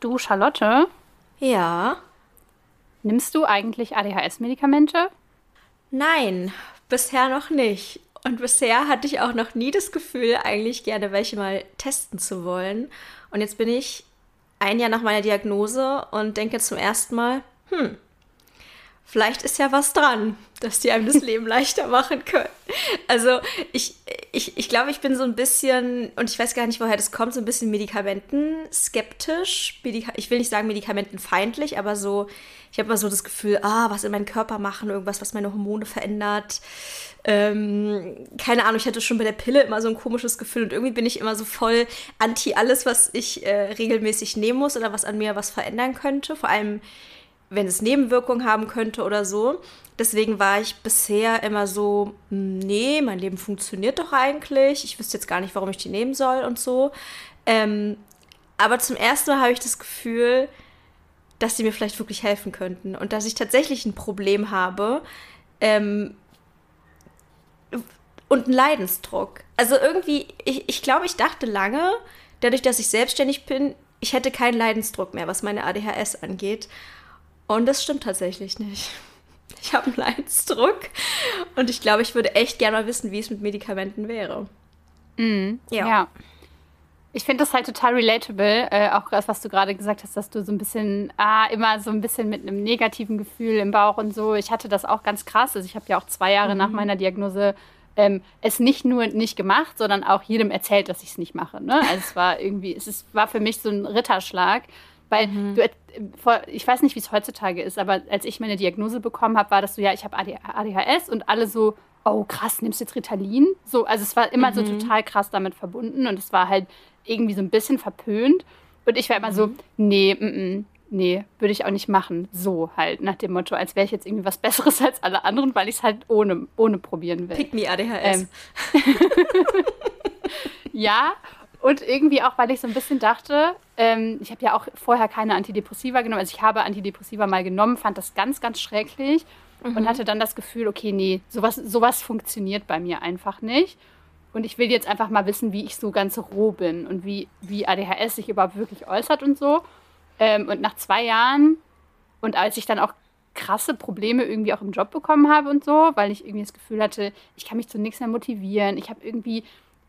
Du, Charlotte, Ja. nimmst du eigentlich ADHS-Medikamente? Nein, bisher noch nicht. Und bisher hatte ich auch noch nie das Gefühl, eigentlich gerne welche mal testen zu wollen. Und jetzt bin ich ein Jahr nach meiner Diagnose und denke zum ersten Mal, hm, vielleicht ist ja was dran, dass die einem das Leben leichter machen können. Also ich, ich, ich glaube, ich bin so ein bisschen, und ich weiß gar nicht, woher das kommt, so ein bisschen medikamentenskeptisch. Medika ich will nicht sagen medikamentenfeindlich, aber so, ich habe immer so das Gefühl, ah, was in meinen Körper machen, irgendwas, was meine Hormone verändert. Ähm, keine Ahnung, ich hatte schon bei der Pille immer so ein komisches Gefühl und irgendwie bin ich immer so voll anti alles, was ich äh, regelmäßig nehmen muss oder was an mir was verändern könnte. Vor allem wenn es Nebenwirkungen haben könnte oder so. Deswegen war ich bisher immer so, nee, mein Leben funktioniert doch eigentlich. Ich wüsste jetzt gar nicht, warum ich die nehmen soll und so. Ähm, aber zum ersten Mal habe ich das Gefühl, dass sie mir vielleicht wirklich helfen könnten und dass ich tatsächlich ein Problem habe ähm, und einen Leidensdruck. Also irgendwie, ich, ich glaube, ich dachte lange, dadurch, dass ich selbstständig bin, ich hätte keinen Leidensdruck mehr, was meine ADHS angeht. Und das stimmt tatsächlich nicht. Ich habe einen Leidensdruck und ich glaube, ich würde echt gerne mal wissen, wie es mit Medikamenten wäre. Mhm. Ja. ja. Ich finde das halt total relatable, äh, auch das, was du gerade gesagt hast, dass du so ein bisschen, ah, immer so ein bisschen mit einem negativen Gefühl im Bauch und so. Ich hatte das auch ganz krass. Also ich habe ja auch zwei Jahre mhm. nach meiner Diagnose ähm, es nicht nur nicht gemacht, sondern auch jedem erzählt, dass ich es nicht mache. Ne? Also es war irgendwie, es ist, war für mich so ein Ritterschlag. Weil mhm. du, ich weiß nicht, wie es heutzutage ist, aber als ich meine Diagnose bekommen habe, war das so, ja, ich habe ADHS und alle so, oh krass, nimmst du jetzt Ritalin? So, also es war immer mhm. so total krass damit verbunden und es war halt irgendwie so ein bisschen verpönt. Und ich war immer mhm. so, nee, m -m, nee, würde ich auch nicht machen. So halt, nach dem Motto, als wäre ich jetzt irgendwie was Besseres als alle anderen, weil ich es halt ohne, ohne probieren will. Pick me ADHS. Ähm. ja, und irgendwie auch, weil ich so ein bisschen dachte, ähm, ich habe ja auch vorher keine Antidepressiva genommen. Also ich habe Antidepressiva mal genommen, fand das ganz, ganz schrecklich mhm. und hatte dann das Gefühl, okay, nee, sowas, sowas funktioniert bei mir einfach nicht. Und ich will jetzt einfach mal wissen, wie ich so ganz roh bin und wie, wie ADHS sich überhaupt wirklich äußert und so. Ähm, und nach zwei Jahren und als ich dann auch krasse Probleme irgendwie auch im Job bekommen habe und so, weil ich irgendwie das Gefühl hatte, ich kann mich zu nichts mehr motivieren. Ich habe irgendwie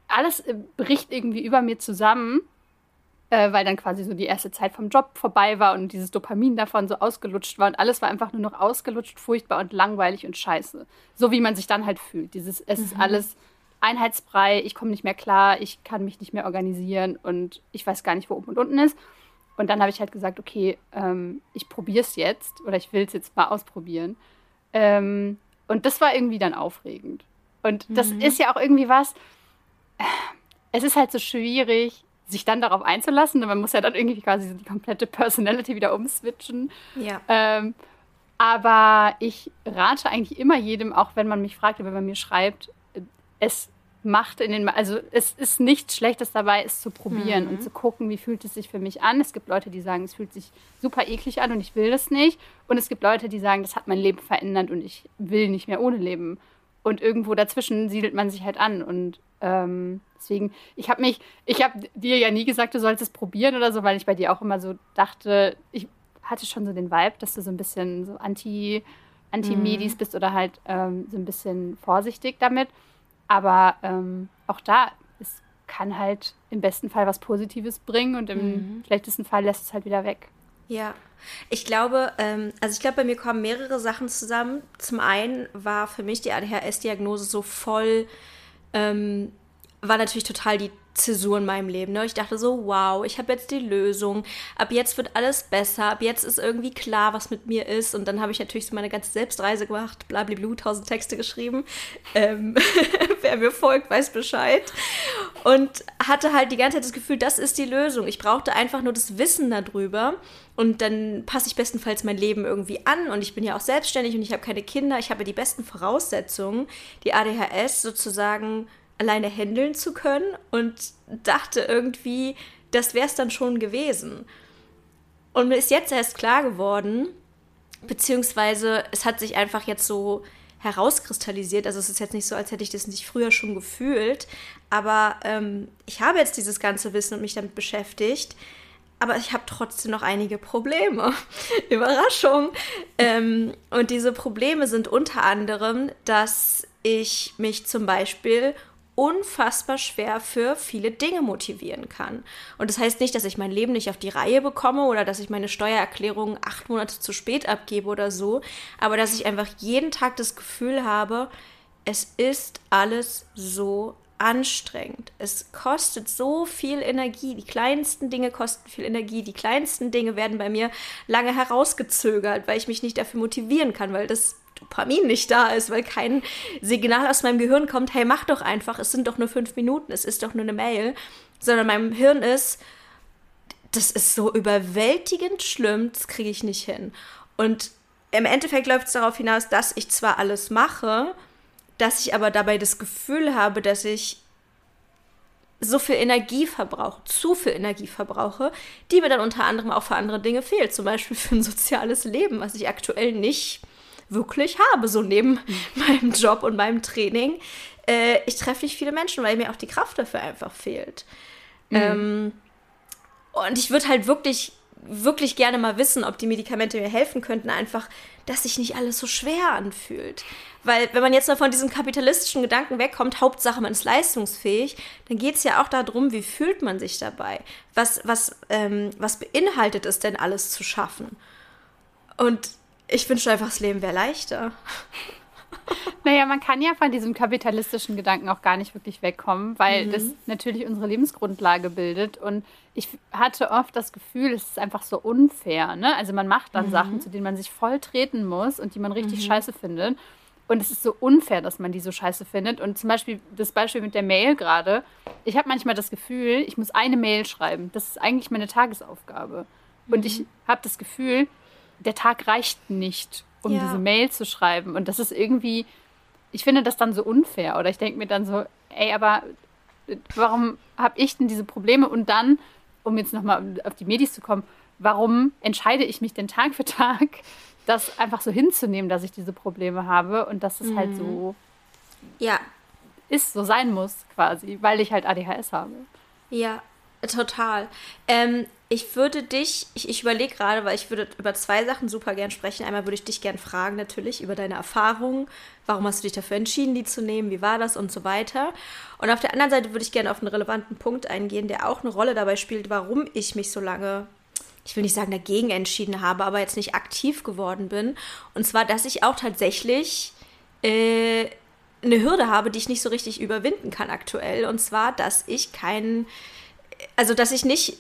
alles äh, bricht irgendwie über mir zusammen, äh, weil dann quasi so die erste Zeit vom Job vorbei war und dieses Dopamin davon so ausgelutscht war und alles war einfach nur noch ausgelutscht, furchtbar und langweilig und scheiße. So wie man sich dann halt fühlt. Dieses, es mhm. ist alles einheitsbrei, ich komme nicht mehr klar, ich kann mich nicht mehr organisieren und ich weiß gar nicht, wo oben und unten ist. Und dann habe ich halt gesagt, okay, ähm, ich probiere es jetzt oder ich will es jetzt mal ausprobieren. Ähm, und das war irgendwie dann aufregend. Und das mhm. ist ja auch irgendwie was, es ist halt so schwierig, sich dann darauf einzulassen. Man muss ja dann irgendwie quasi die komplette Personality wieder umswitchen. Ja. Ähm, aber ich rate eigentlich immer jedem, auch wenn man mich fragt, wenn man mir schreibt, es macht in den, also es ist nichts Schlechtes dabei, es zu probieren mhm. und zu gucken, wie fühlt es sich für mich an. Es gibt Leute, die sagen, es fühlt sich super eklig an und ich will das nicht. Und es gibt Leute, die sagen, das hat mein Leben verändert und ich will nicht mehr ohne leben. Und irgendwo dazwischen siedelt man sich halt an. Und ähm, deswegen, ich habe mich, ich habe dir ja nie gesagt, du sollst es probieren oder so, weil ich bei dir auch immer so dachte, ich hatte schon so den Vibe, dass du so ein bisschen so anti, anti-Medis mhm. bist oder halt ähm, so ein bisschen vorsichtig damit. Aber ähm, auch da, es kann halt im besten Fall was Positives bringen und im mhm. schlechtesten Fall lässt es halt wieder weg. Ja, ich glaube, ähm, also ich glaube, bei mir kommen mehrere Sachen zusammen. Zum einen war für mich die ADHS-Diagnose so voll ähm, war natürlich total die Zäsur in meinem Leben. Ne? Ich dachte so, wow, ich habe jetzt die Lösung. Ab jetzt wird alles besser. Ab jetzt ist irgendwie klar, was mit mir ist. Und dann habe ich natürlich so meine ganze Selbstreise gemacht, blablabla, tausend Texte geschrieben. Ähm, wer mir folgt, weiß Bescheid. Und hatte halt die ganze Zeit das Gefühl, das ist die Lösung. Ich brauchte einfach nur das Wissen darüber. Und dann passe ich bestenfalls mein Leben irgendwie an. Und ich bin ja auch selbstständig und ich habe keine Kinder. Ich habe die besten Voraussetzungen, die ADHS sozusagen alleine handeln zu können und dachte irgendwie, das wäre es dann schon gewesen. Und mir ist jetzt erst klar geworden, beziehungsweise es hat sich einfach jetzt so herauskristallisiert. Also es ist jetzt nicht so, als hätte ich das nicht früher schon gefühlt, aber ähm, ich habe jetzt dieses ganze Wissen und mich damit beschäftigt. aber ich habe trotzdem noch einige Probleme. Überraschung. Ähm, und diese Probleme sind unter anderem, dass ich mich zum Beispiel unfassbar schwer für viele Dinge motivieren kann. Und das heißt nicht, dass ich mein Leben nicht auf die Reihe bekomme oder dass ich meine Steuererklärung acht Monate zu spät abgebe oder so, aber dass ich einfach jeden Tag das Gefühl habe, es ist alles so anstrengend. Es kostet so viel Energie. Die kleinsten Dinge kosten viel Energie. Die kleinsten Dinge werden bei mir lange herausgezögert, weil ich mich nicht dafür motivieren kann, weil das Dopamin nicht da ist, weil kein Signal aus meinem Gehirn kommt, hey, mach doch einfach, es sind doch nur fünf Minuten, es ist doch nur eine Mail, sondern meinem Hirn ist, das ist so überwältigend schlimm, das kriege ich nicht hin. Und im Endeffekt läuft es darauf hinaus, dass ich zwar alles mache, dass ich aber dabei das Gefühl habe, dass ich so viel Energie verbrauche, zu viel Energie verbrauche, die mir dann unter anderem auch für andere Dinge fehlt, zum Beispiel für ein soziales Leben, was ich aktuell nicht wirklich habe, so neben mhm. meinem Job und meinem Training. Äh, ich treffe nicht viele Menschen, weil mir auch die Kraft dafür einfach fehlt. Mhm. Ähm, und ich würde halt wirklich wirklich gerne mal wissen, ob die Medikamente mir helfen könnten, einfach, dass sich nicht alles so schwer anfühlt. Weil wenn man jetzt mal von diesem kapitalistischen Gedanken wegkommt, Hauptsache man ist leistungsfähig, dann geht es ja auch darum, wie fühlt man sich dabei? Was, was, ähm, was beinhaltet es denn alles zu schaffen? Und ich wünsche einfach, das Leben wäre leichter. Naja, man kann ja von diesem kapitalistischen Gedanken auch gar nicht wirklich wegkommen, weil mhm. das natürlich unsere Lebensgrundlage bildet. Und ich hatte oft das Gefühl, es ist einfach so unfair. Ne? Also man macht dann mhm. Sachen, zu denen man sich voll treten muss und die man richtig mhm. scheiße findet. Und es ist so unfair, dass man die so scheiße findet. Und zum Beispiel das Beispiel mit der Mail gerade. Ich habe manchmal das Gefühl, ich muss eine Mail schreiben. Das ist eigentlich meine Tagesaufgabe. Und ich mhm. habe das Gefühl, der Tag reicht nicht um ja. diese Mail zu schreiben. Und das ist irgendwie, ich finde das dann so unfair. Oder ich denke mir dann so, ey, aber warum habe ich denn diese Probleme? Und dann, um jetzt nochmal auf die Medis zu kommen, warum entscheide ich mich denn Tag für Tag, das einfach so hinzunehmen, dass ich diese Probleme habe und dass es halt mhm. halt so ja. ist, so sein muss quasi, weil ich halt ADHS habe. Ja, total. Ähm, ich würde dich, ich, ich überlege gerade, weil ich würde über zwei Sachen super gern sprechen. Einmal würde ich dich gern fragen, natürlich, über deine Erfahrungen. Warum hast du dich dafür entschieden, die zu nehmen? Wie war das und so weiter? Und auf der anderen Seite würde ich gerne auf einen relevanten Punkt eingehen, der auch eine Rolle dabei spielt, warum ich mich so lange, ich will nicht sagen dagegen entschieden habe, aber jetzt nicht aktiv geworden bin. Und zwar, dass ich auch tatsächlich äh, eine Hürde habe, die ich nicht so richtig überwinden kann aktuell. Und zwar, dass ich keinen, also dass ich nicht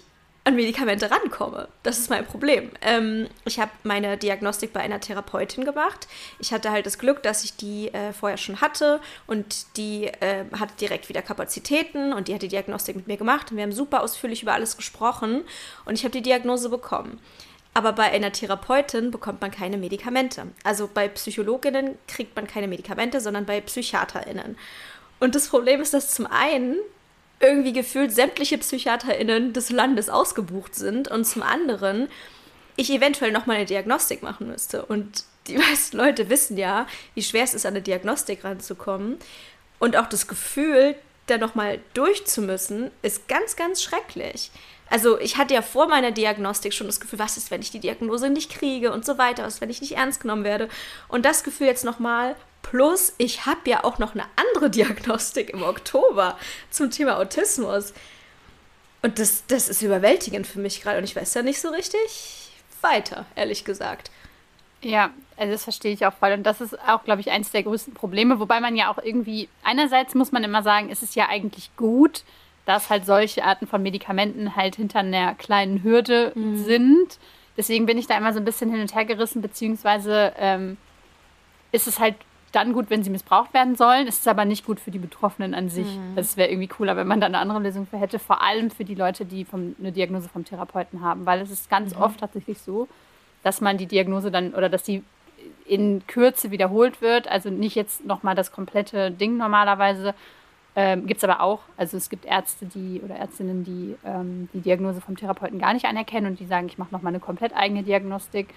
an Medikamente rankomme. Das ist mein Problem. Ähm, ich habe meine Diagnostik bei einer Therapeutin gemacht. Ich hatte halt das Glück, dass ich die äh, vorher schon hatte und die äh, hatte direkt wieder Kapazitäten und die hat die Diagnostik mit mir gemacht und wir haben super ausführlich über alles gesprochen und ich habe die Diagnose bekommen. Aber bei einer Therapeutin bekommt man keine Medikamente. Also bei Psychologinnen kriegt man keine Medikamente, sondern bei PsychiaterInnen. Und das Problem ist, dass zum einen irgendwie gefühlt sämtliche PsychiaterInnen des Landes ausgebucht sind und zum anderen ich eventuell noch mal eine Diagnostik machen müsste. Und die meisten Leute wissen ja, wie schwer es ist, an eine Diagnostik ranzukommen. Und auch das Gefühl, da noch mal durchzumüssen, ist ganz, ganz schrecklich. Also ich hatte ja vor meiner Diagnostik schon das Gefühl, was ist, wenn ich die Diagnose nicht kriege und so weiter, was, wenn ich nicht ernst genommen werde. Und das Gefühl jetzt noch mal Plus, ich habe ja auch noch eine andere Diagnostik im Oktober zum Thema Autismus. Und das, das ist überwältigend für mich gerade. Und ich weiß ja nicht so richtig weiter, ehrlich gesagt. Ja, also das verstehe ich auch voll. Und das ist auch, glaube ich, eines der größten Probleme. Wobei man ja auch irgendwie, einerseits muss man immer sagen, ist es ja eigentlich gut, dass halt solche Arten von Medikamenten halt hinter einer kleinen Hürde mhm. sind. Deswegen bin ich da immer so ein bisschen hin und her gerissen, beziehungsweise ähm, ist es halt dann gut, wenn sie missbraucht werden sollen. Es ist aber nicht gut für die Betroffenen an sich. Mhm. Es wäre irgendwie cooler, wenn man da eine andere Lösung für hätte. Vor allem für die Leute, die vom, eine Diagnose vom Therapeuten haben. Weil es ist ganz mhm. oft tatsächlich so, dass man die Diagnose dann oder dass die in Kürze wiederholt wird. Also nicht jetzt nochmal das komplette Ding normalerweise. Ähm, gibt es aber auch. Also es gibt Ärzte, die oder Ärztinnen, die ähm, die Diagnose vom Therapeuten gar nicht anerkennen und die sagen, ich mache nochmal eine komplett eigene Diagnostik.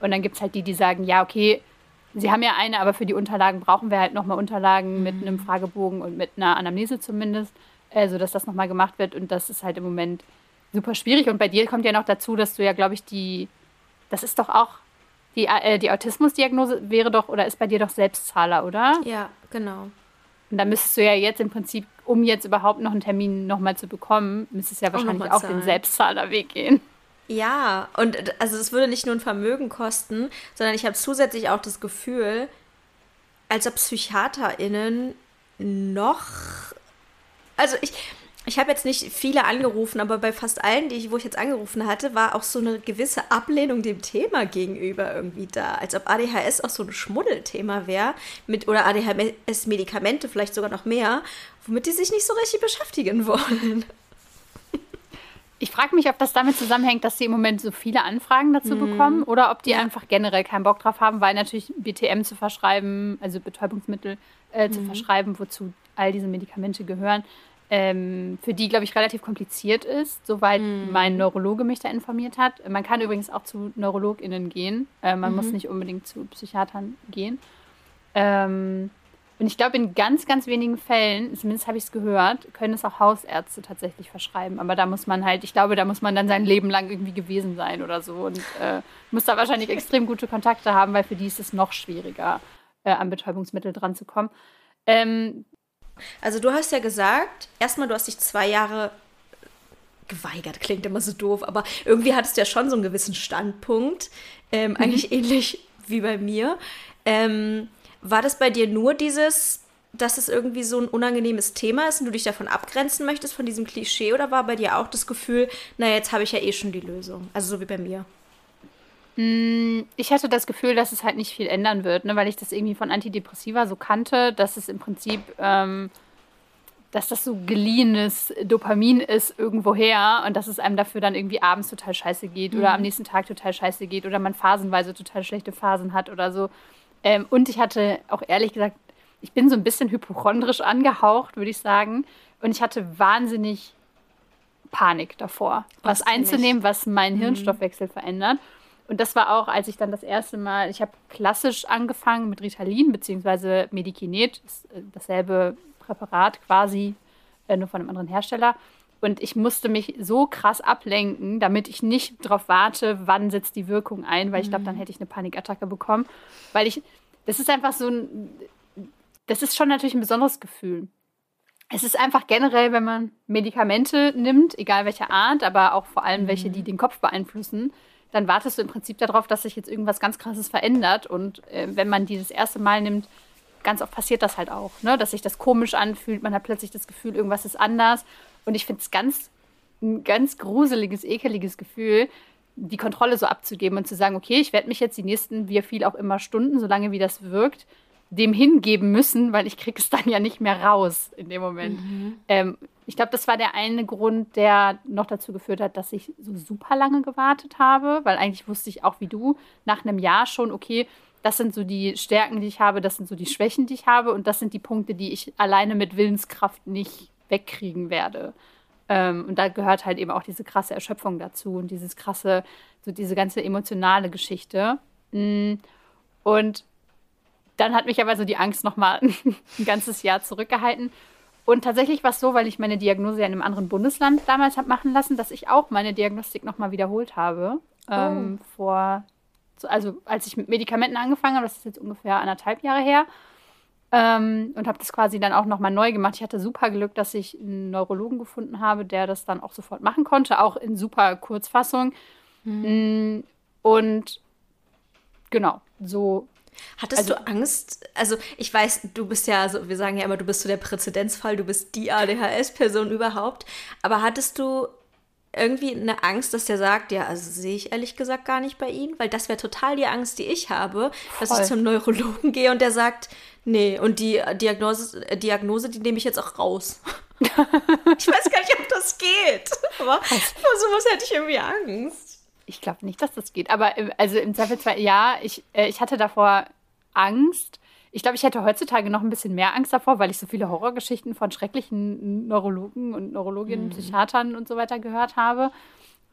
Und dann gibt es halt die, die sagen, ja, okay, Sie haben ja eine, aber für die Unterlagen brauchen wir halt nochmal Unterlagen mhm. mit einem Fragebogen und mit einer Anamnese zumindest, äh, sodass das nochmal gemacht wird. Und das ist halt im Moment super schwierig. Und bei dir kommt ja noch dazu, dass du ja, glaube ich, die, das ist doch auch, die, äh, die Autismusdiagnose wäre doch oder ist bei dir doch Selbstzahler, oder? Ja, genau. Und da müsstest du ja jetzt im Prinzip, um jetzt überhaupt noch einen Termin nochmal zu bekommen, müsstest du ja wahrscheinlich auch, auch den Selbstzahlerweg gehen. Ja, und also es würde nicht nur ein Vermögen kosten, sondern ich habe zusätzlich auch das Gefühl, als ob PsychiaterInnen noch. Also ich, ich habe jetzt nicht viele angerufen, aber bei fast allen, die ich, wo ich jetzt angerufen hatte, war auch so eine gewisse Ablehnung dem Thema gegenüber irgendwie da. Als ob ADHS auch so ein Schmuddelthema wäre, mit oder ADHS-Medikamente vielleicht sogar noch mehr, womit die sich nicht so richtig beschäftigen wollen. Ich frage mich, ob das damit zusammenhängt, dass sie im Moment so viele Anfragen dazu mhm. bekommen oder ob die ja. einfach generell keinen Bock drauf haben, weil natürlich BTM zu verschreiben, also Betäubungsmittel äh, mhm. zu verschreiben, wozu all diese Medikamente gehören, ähm, für die, glaube ich, relativ kompliziert ist, soweit mhm. mein Neurologe mich da informiert hat. Man kann übrigens auch zu NeurologInnen gehen. Äh, man muss mhm. nicht unbedingt zu Psychiatern gehen. Ähm, und ich glaube, in ganz, ganz wenigen Fällen, zumindest habe ich es gehört, können es auch Hausärzte tatsächlich verschreiben. Aber da muss man halt, ich glaube, da muss man dann sein Leben lang irgendwie gewesen sein oder so. Und äh, muss da wahrscheinlich extrem gute Kontakte haben, weil für die ist es noch schwieriger, äh, an Betäubungsmittel dran zu kommen. Ähm, also du hast ja gesagt, erstmal, du hast dich zwei Jahre geweigert, klingt immer so doof, aber irgendwie hattest du ja schon so einen gewissen Standpunkt, ähm, mhm. eigentlich ähnlich wie bei mir. Ähm, war das bei dir nur dieses, dass es irgendwie so ein unangenehmes Thema ist und du dich davon abgrenzen möchtest, von diesem Klischee, oder war bei dir auch das Gefühl, na, jetzt habe ich ja eh schon die Lösung? Also so wie bei mir. Hm, ich hatte das Gefühl, dass es halt nicht viel ändern wird, ne, weil ich das irgendwie von Antidepressiva so kannte, dass es im Prinzip, ähm, dass das so geliehenes Dopamin ist irgendwoher und dass es einem dafür dann irgendwie abends total scheiße geht mhm. oder am nächsten Tag total scheiße geht oder man phasenweise total schlechte Phasen hat oder so. Ähm, und ich hatte auch ehrlich gesagt, ich bin so ein bisschen hypochondrisch angehaucht, würde ich sagen. Und ich hatte wahnsinnig Panik davor, was, was einzunehmen, was meinen mhm. Hirnstoffwechsel verändert. Und das war auch, als ich dann das erste Mal, ich habe klassisch angefangen mit Ritalin bzw. Medikinet, äh, dasselbe Präparat quasi, äh, nur von einem anderen Hersteller. Und ich musste mich so krass ablenken, damit ich nicht darauf warte, wann setzt die Wirkung ein, weil ich glaube, dann mhm. hätte ich eine Panikattacke bekommen. Weil ich, das ist einfach so ein, das ist schon natürlich ein besonderes Gefühl. Es ist einfach generell, wenn man Medikamente nimmt, egal welcher Art, aber auch vor allem welche, die mhm. den Kopf beeinflussen, dann wartest du im Prinzip darauf, dass sich jetzt irgendwas ganz Krasses verändert. Und äh, wenn man die das erste Mal nimmt, ganz oft passiert das halt auch, ne? dass sich das komisch anfühlt. Man hat plötzlich das Gefühl, irgendwas ist anders. Und ich finde es ganz, ein ganz gruseliges, ekeliges Gefühl, die Kontrolle so abzugeben und zu sagen, okay, ich werde mich jetzt die nächsten, wie viel auch immer Stunden, solange wie das wirkt, dem hingeben müssen, weil ich kriege es dann ja nicht mehr raus in dem Moment. Mhm. Ähm, ich glaube, das war der eine Grund, der noch dazu geführt hat, dass ich so super lange gewartet habe, weil eigentlich wusste ich auch wie du nach einem Jahr schon, okay, das sind so die Stärken, die ich habe, das sind so die Schwächen, die ich habe und das sind die Punkte, die ich alleine mit Willenskraft nicht wegkriegen werde. Ähm, und da gehört halt eben auch diese krasse Erschöpfung dazu und dieses krasse, so diese ganze emotionale Geschichte. Mm. Und dann hat mich aber so die Angst nochmal ein ganzes Jahr zurückgehalten. Und tatsächlich war es so, weil ich meine Diagnose ja in einem anderen Bundesland damals habe machen lassen, dass ich auch meine Diagnostik nochmal wiederholt habe. Oh. Ähm, vor, also als ich mit Medikamenten angefangen habe, das ist jetzt ungefähr anderthalb Jahre her. Ähm, und habe das quasi dann auch nochmal neu gemacht. Ich hatte super Glück, dass ich einen Neurologen gefunden habe, der das dann auch sofort machen konnte, auch in super Kurzfassung. Mhm. Mm, und genau, so. Hattest also, du Angst? Also ich weiß, du bist ja, also wir sagen ja immer, du bist so der Präzedenzfall, du bist die ADHS-Person überhaupt. Aber hattest du irgendwie eine Angst, dass der sagt, ja, also sehe ich ehrlich gesagt gar nicht bei ihm, weil das wäre total die Angst, die ich habe, dass ich zum Neurologen gehe und der sagt, nee, und die Diagnose, Diagnose, die nehme ich jetzt auch raus. ich weiß gar nicht, ob das geht, aber vor sowas hätte ich irgendwie Angst. Ich glaube nicht, dass das geht, aber also im Zweifelsfall, ja, ich, äh, ich hatte davor Angst, ich glaube, ich hätte heutzutage noch ein bisschen mehr Angst davor, weil ich so viele Horrorgeschichten von schrecklichen Neurologen und Neurologinnen, mhm. Psychiatern und so weiter gehört habe.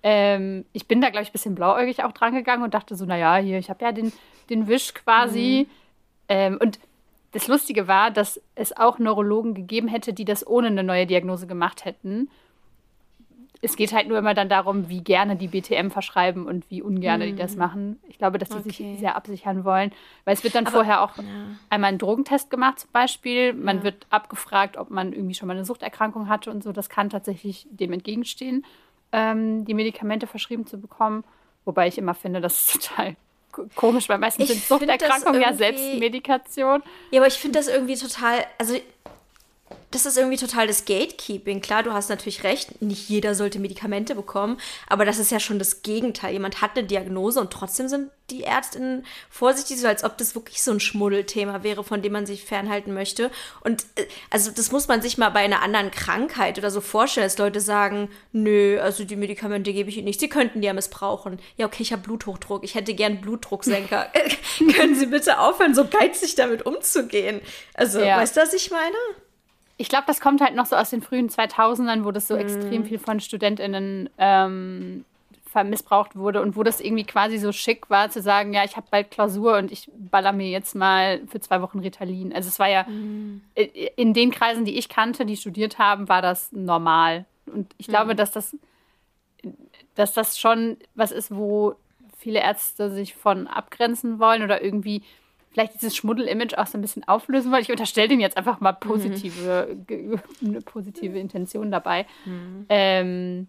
Ähm, ich bin da, glaube ich, ein bisschen blauäugig auch dran gegangen und dachte so, naja, hier, ich habe ja den, den Wisch quasi. Mhm. Ähm, und das Lustige war, dass es auch Neurologen gegeben hätte, die das ohne eine neue Diagnose gemacht hätten. es geht halt nur immer dann darum, wie gerne die BTM verschreiben und wie ungern die das mhm. machen. Ich glaube, dass die okay. sich sehr absichern wollen. Weil es wird dann Aber, vorher auch ja. einmal ein Drogentest gemacht zum Beispiel. Man ja. wird abgefragt, ob man irgendwie schon mal eine Suchterkrankung hatte und so. Das kann tatsächlich dem entgegenstehen, ähm, die Medikamente verschrieben zu bekommen. Wobei ich immer finde, das ist total komisch, weil meistens ich sind Suchterkrankungen ja Selbstmedikation. Ja, aber ich finde das irgendwie total, also das ist irgendwie total das Gatekeeping. Klar, du hast natürlich recht, nicht jeder sollte Medikamente bekommen, aber das ist ja schon das Gegenteil. Jemand hat eine Diagnose und trotzdem sind die Ärztinnen vorsichtig, so als ob das wirklich so ein Schmuddelthema wäre, von dem man sich fernhalten möchte. Und äh, also das muss man sich mal bei einer anderen Krankheit oder so vorstellen, dass Leute sagen, nö, also die Medikamente gebe ich Ihnen nicht, Sie könnten die ja missbrauchen. Ja, okay, ich habe Bluthochdruck, ich hätte gern Blutdrucksenker. Können Sie bitte aufhören, so geizig damit umzugehen? Also, ja. weißt du, was ich meine? Ich glaube, das kommt halt noch so aus den frühen 2000ern, wo das so mhm. extrem viel von StudentInnen ähm, missbraucht wurde und wo das irgendwie quasi so schick war, zu sagen, ja, ich habe bald Klausur und ich baller mir jetzt mal für zwei Wochen Ritalin. Also es war ja mhm. in den Kreisen, die ich kannte, die studiert haben, war das normal. Und ich glaube, mhm. dass das, dass das schon was ist, wo viele Ärzte sich von abgrenzen wollen oder irgendwie vielleicht dieses Schmuddel-Image auch so ein bisschen auflösen wollen. Ich unterstelle denen jetzt einfach mal positive, mhm. eine positive Intention dabei. Mhm. Ähm,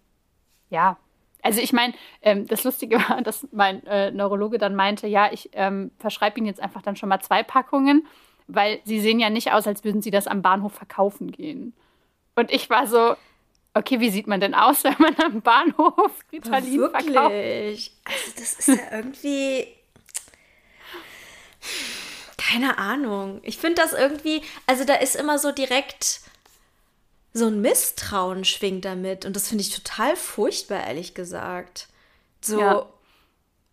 ja, also ich meine, ähm, das Lustige war, dass mein äh, Neurologe dann meinte, ja, ich ähm, verschreibe Ihnen jetzt einfach dann schon mal zwei Packungen, weil Sie sehen ja nicht aus, als würden Sie das am Bahnhof verkaufen gehen. Und ich war so, okay, wie sieht man denn aus, wenn man am Bahnhof Ritalin Wirklich? verkauft? Also das ist ja irgendwie keine Ahnung. Ich finde das irgendwie, also da ist immer so direkt so ein Misstrauen schwingt damit. Und das finde ich total furchtbar, ehrlich gesagt. So, ja.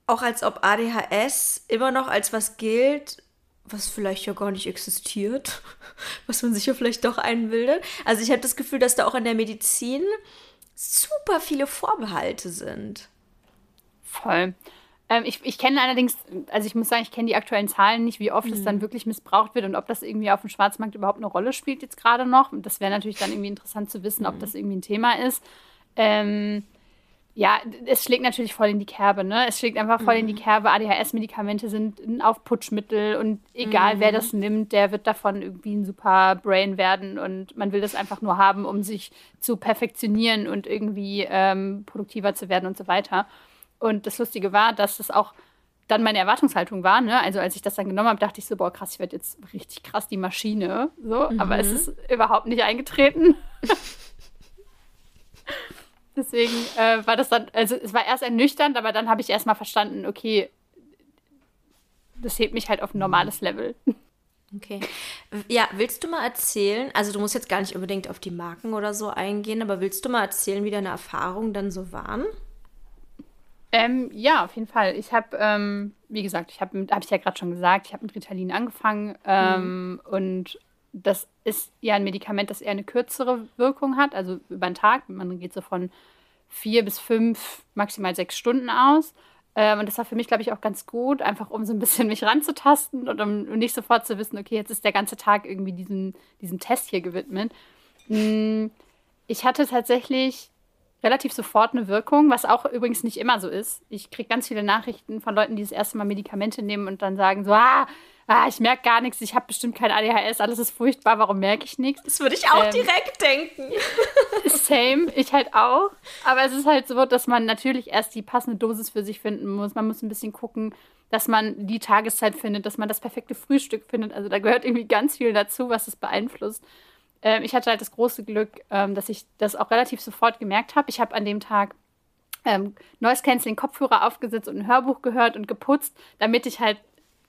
auch als ob ADHS immer noch als was gilt, was vielleicht ja gar nicht existiert, was man sich ja vielleicht doch einbildet. Also ich habe das Gefühl, dass da auch in der Medizin super viele Vorbehalte sind. Voll. Ähm, ich, ich kenne allerdings, also ich muss sagen, ich kenne die aktuellen Zahlen nicht, wie oft mhm. es dann wirklich missbraucht wird und ob das irgendwie auf dem Schwarzmarkt überhaupt eine Rolle spielt jetzt gerade noch. Und das wäre natürlich dann irgendwie interessant zu wissen, ob mhm. das irgendwie ein Thema ist. Ähm, ja, es schlägt natürlich voll in die Kerbe, ne? Es schlägt einfach voll mhm. in die mhm. Kerbe. ADHS-Medikamente sind ein Aufputschmittel und egal mhm. wer das nimmt, der wird davon irgendwie ein super Brain werden und man will das einfach nur haben, um sich zu perfektionieren und irgendwie ähm, produktiver zu werden und so weiter. Und das Lustige war, dass das auch dann meine Erwartungshaltung war. Ne? Also als ich das dann genommen habe, dachte ich so, boah, krass, ich werde jetzt richtig krass die Maschine. So, mhm. aber es ist überhaupt nicht eingetreten. Deswegen äh, war das dann, also es war erst ernüchternd, aber dann habe ich erstmal verstanden, okay, das hebt mich halt auf ein normales Level. Okay. Ja, willst du mal erzählen, also du musst jetzt gar nicht unbedingt auf die Marken oder so eingehen, aber willst du mal erzählen, wie deine Erfahrungen dann so waren? Ähm, ja, auf jeden Fall. Ich habe, ähm, wie gesagt, ich habe, habe ich ja gerade schon gesagt, ich habe mit Ritalin angefangen ähm, mhm. und das ist ja ein Medikament, das eher eine kürzere Wirkung hat, also über den Tag. Man geht so von vier bis fünf, maximal sechs Stunden aus. Ähm, und das war für mich, glaube ich, auch ganz gut, einfach um so ein bisschen mich ranzutasten und um nicht sofort zu wissen, okay, jetzt ist der ganze Tag irgendwie diesem, diesem Test hier gewidmet. Hm, ich hatte tatsächlich relativ sofort eine Wirkung, was auch übrigens nicht immer so ist. Ich kriege ganz viele Nachrichten von Leuten, die das erste Mal Medikamente nehmen und dann sagen so, ah, ah ich merke gar nichts, ich habe bestimmt kein ADHS, alles ist furchtbar, warum merke ich nichts? Das würde ich auch ähm, direkt denken. Same, ich halt auch. Aber es ist halt so, dass man natürlich erst die passende Dosis für sich finden muss. Man muss ein bisschen gucken, dass man die Tageszeit findet, dass man das perfekte Frühstück findet. Also da gehört irgendwie ganz viel dazu, was es beeinflusst. Ähm, ich hatte halt das große Glück, ähm, dass ich das auch relativ sofort gemerkt habe. Ich habe an dem Tag ähm, Noise Canceling Kopfhörer aufgesetzt und ein Hörbuch gehört und geputzt, damit ich halt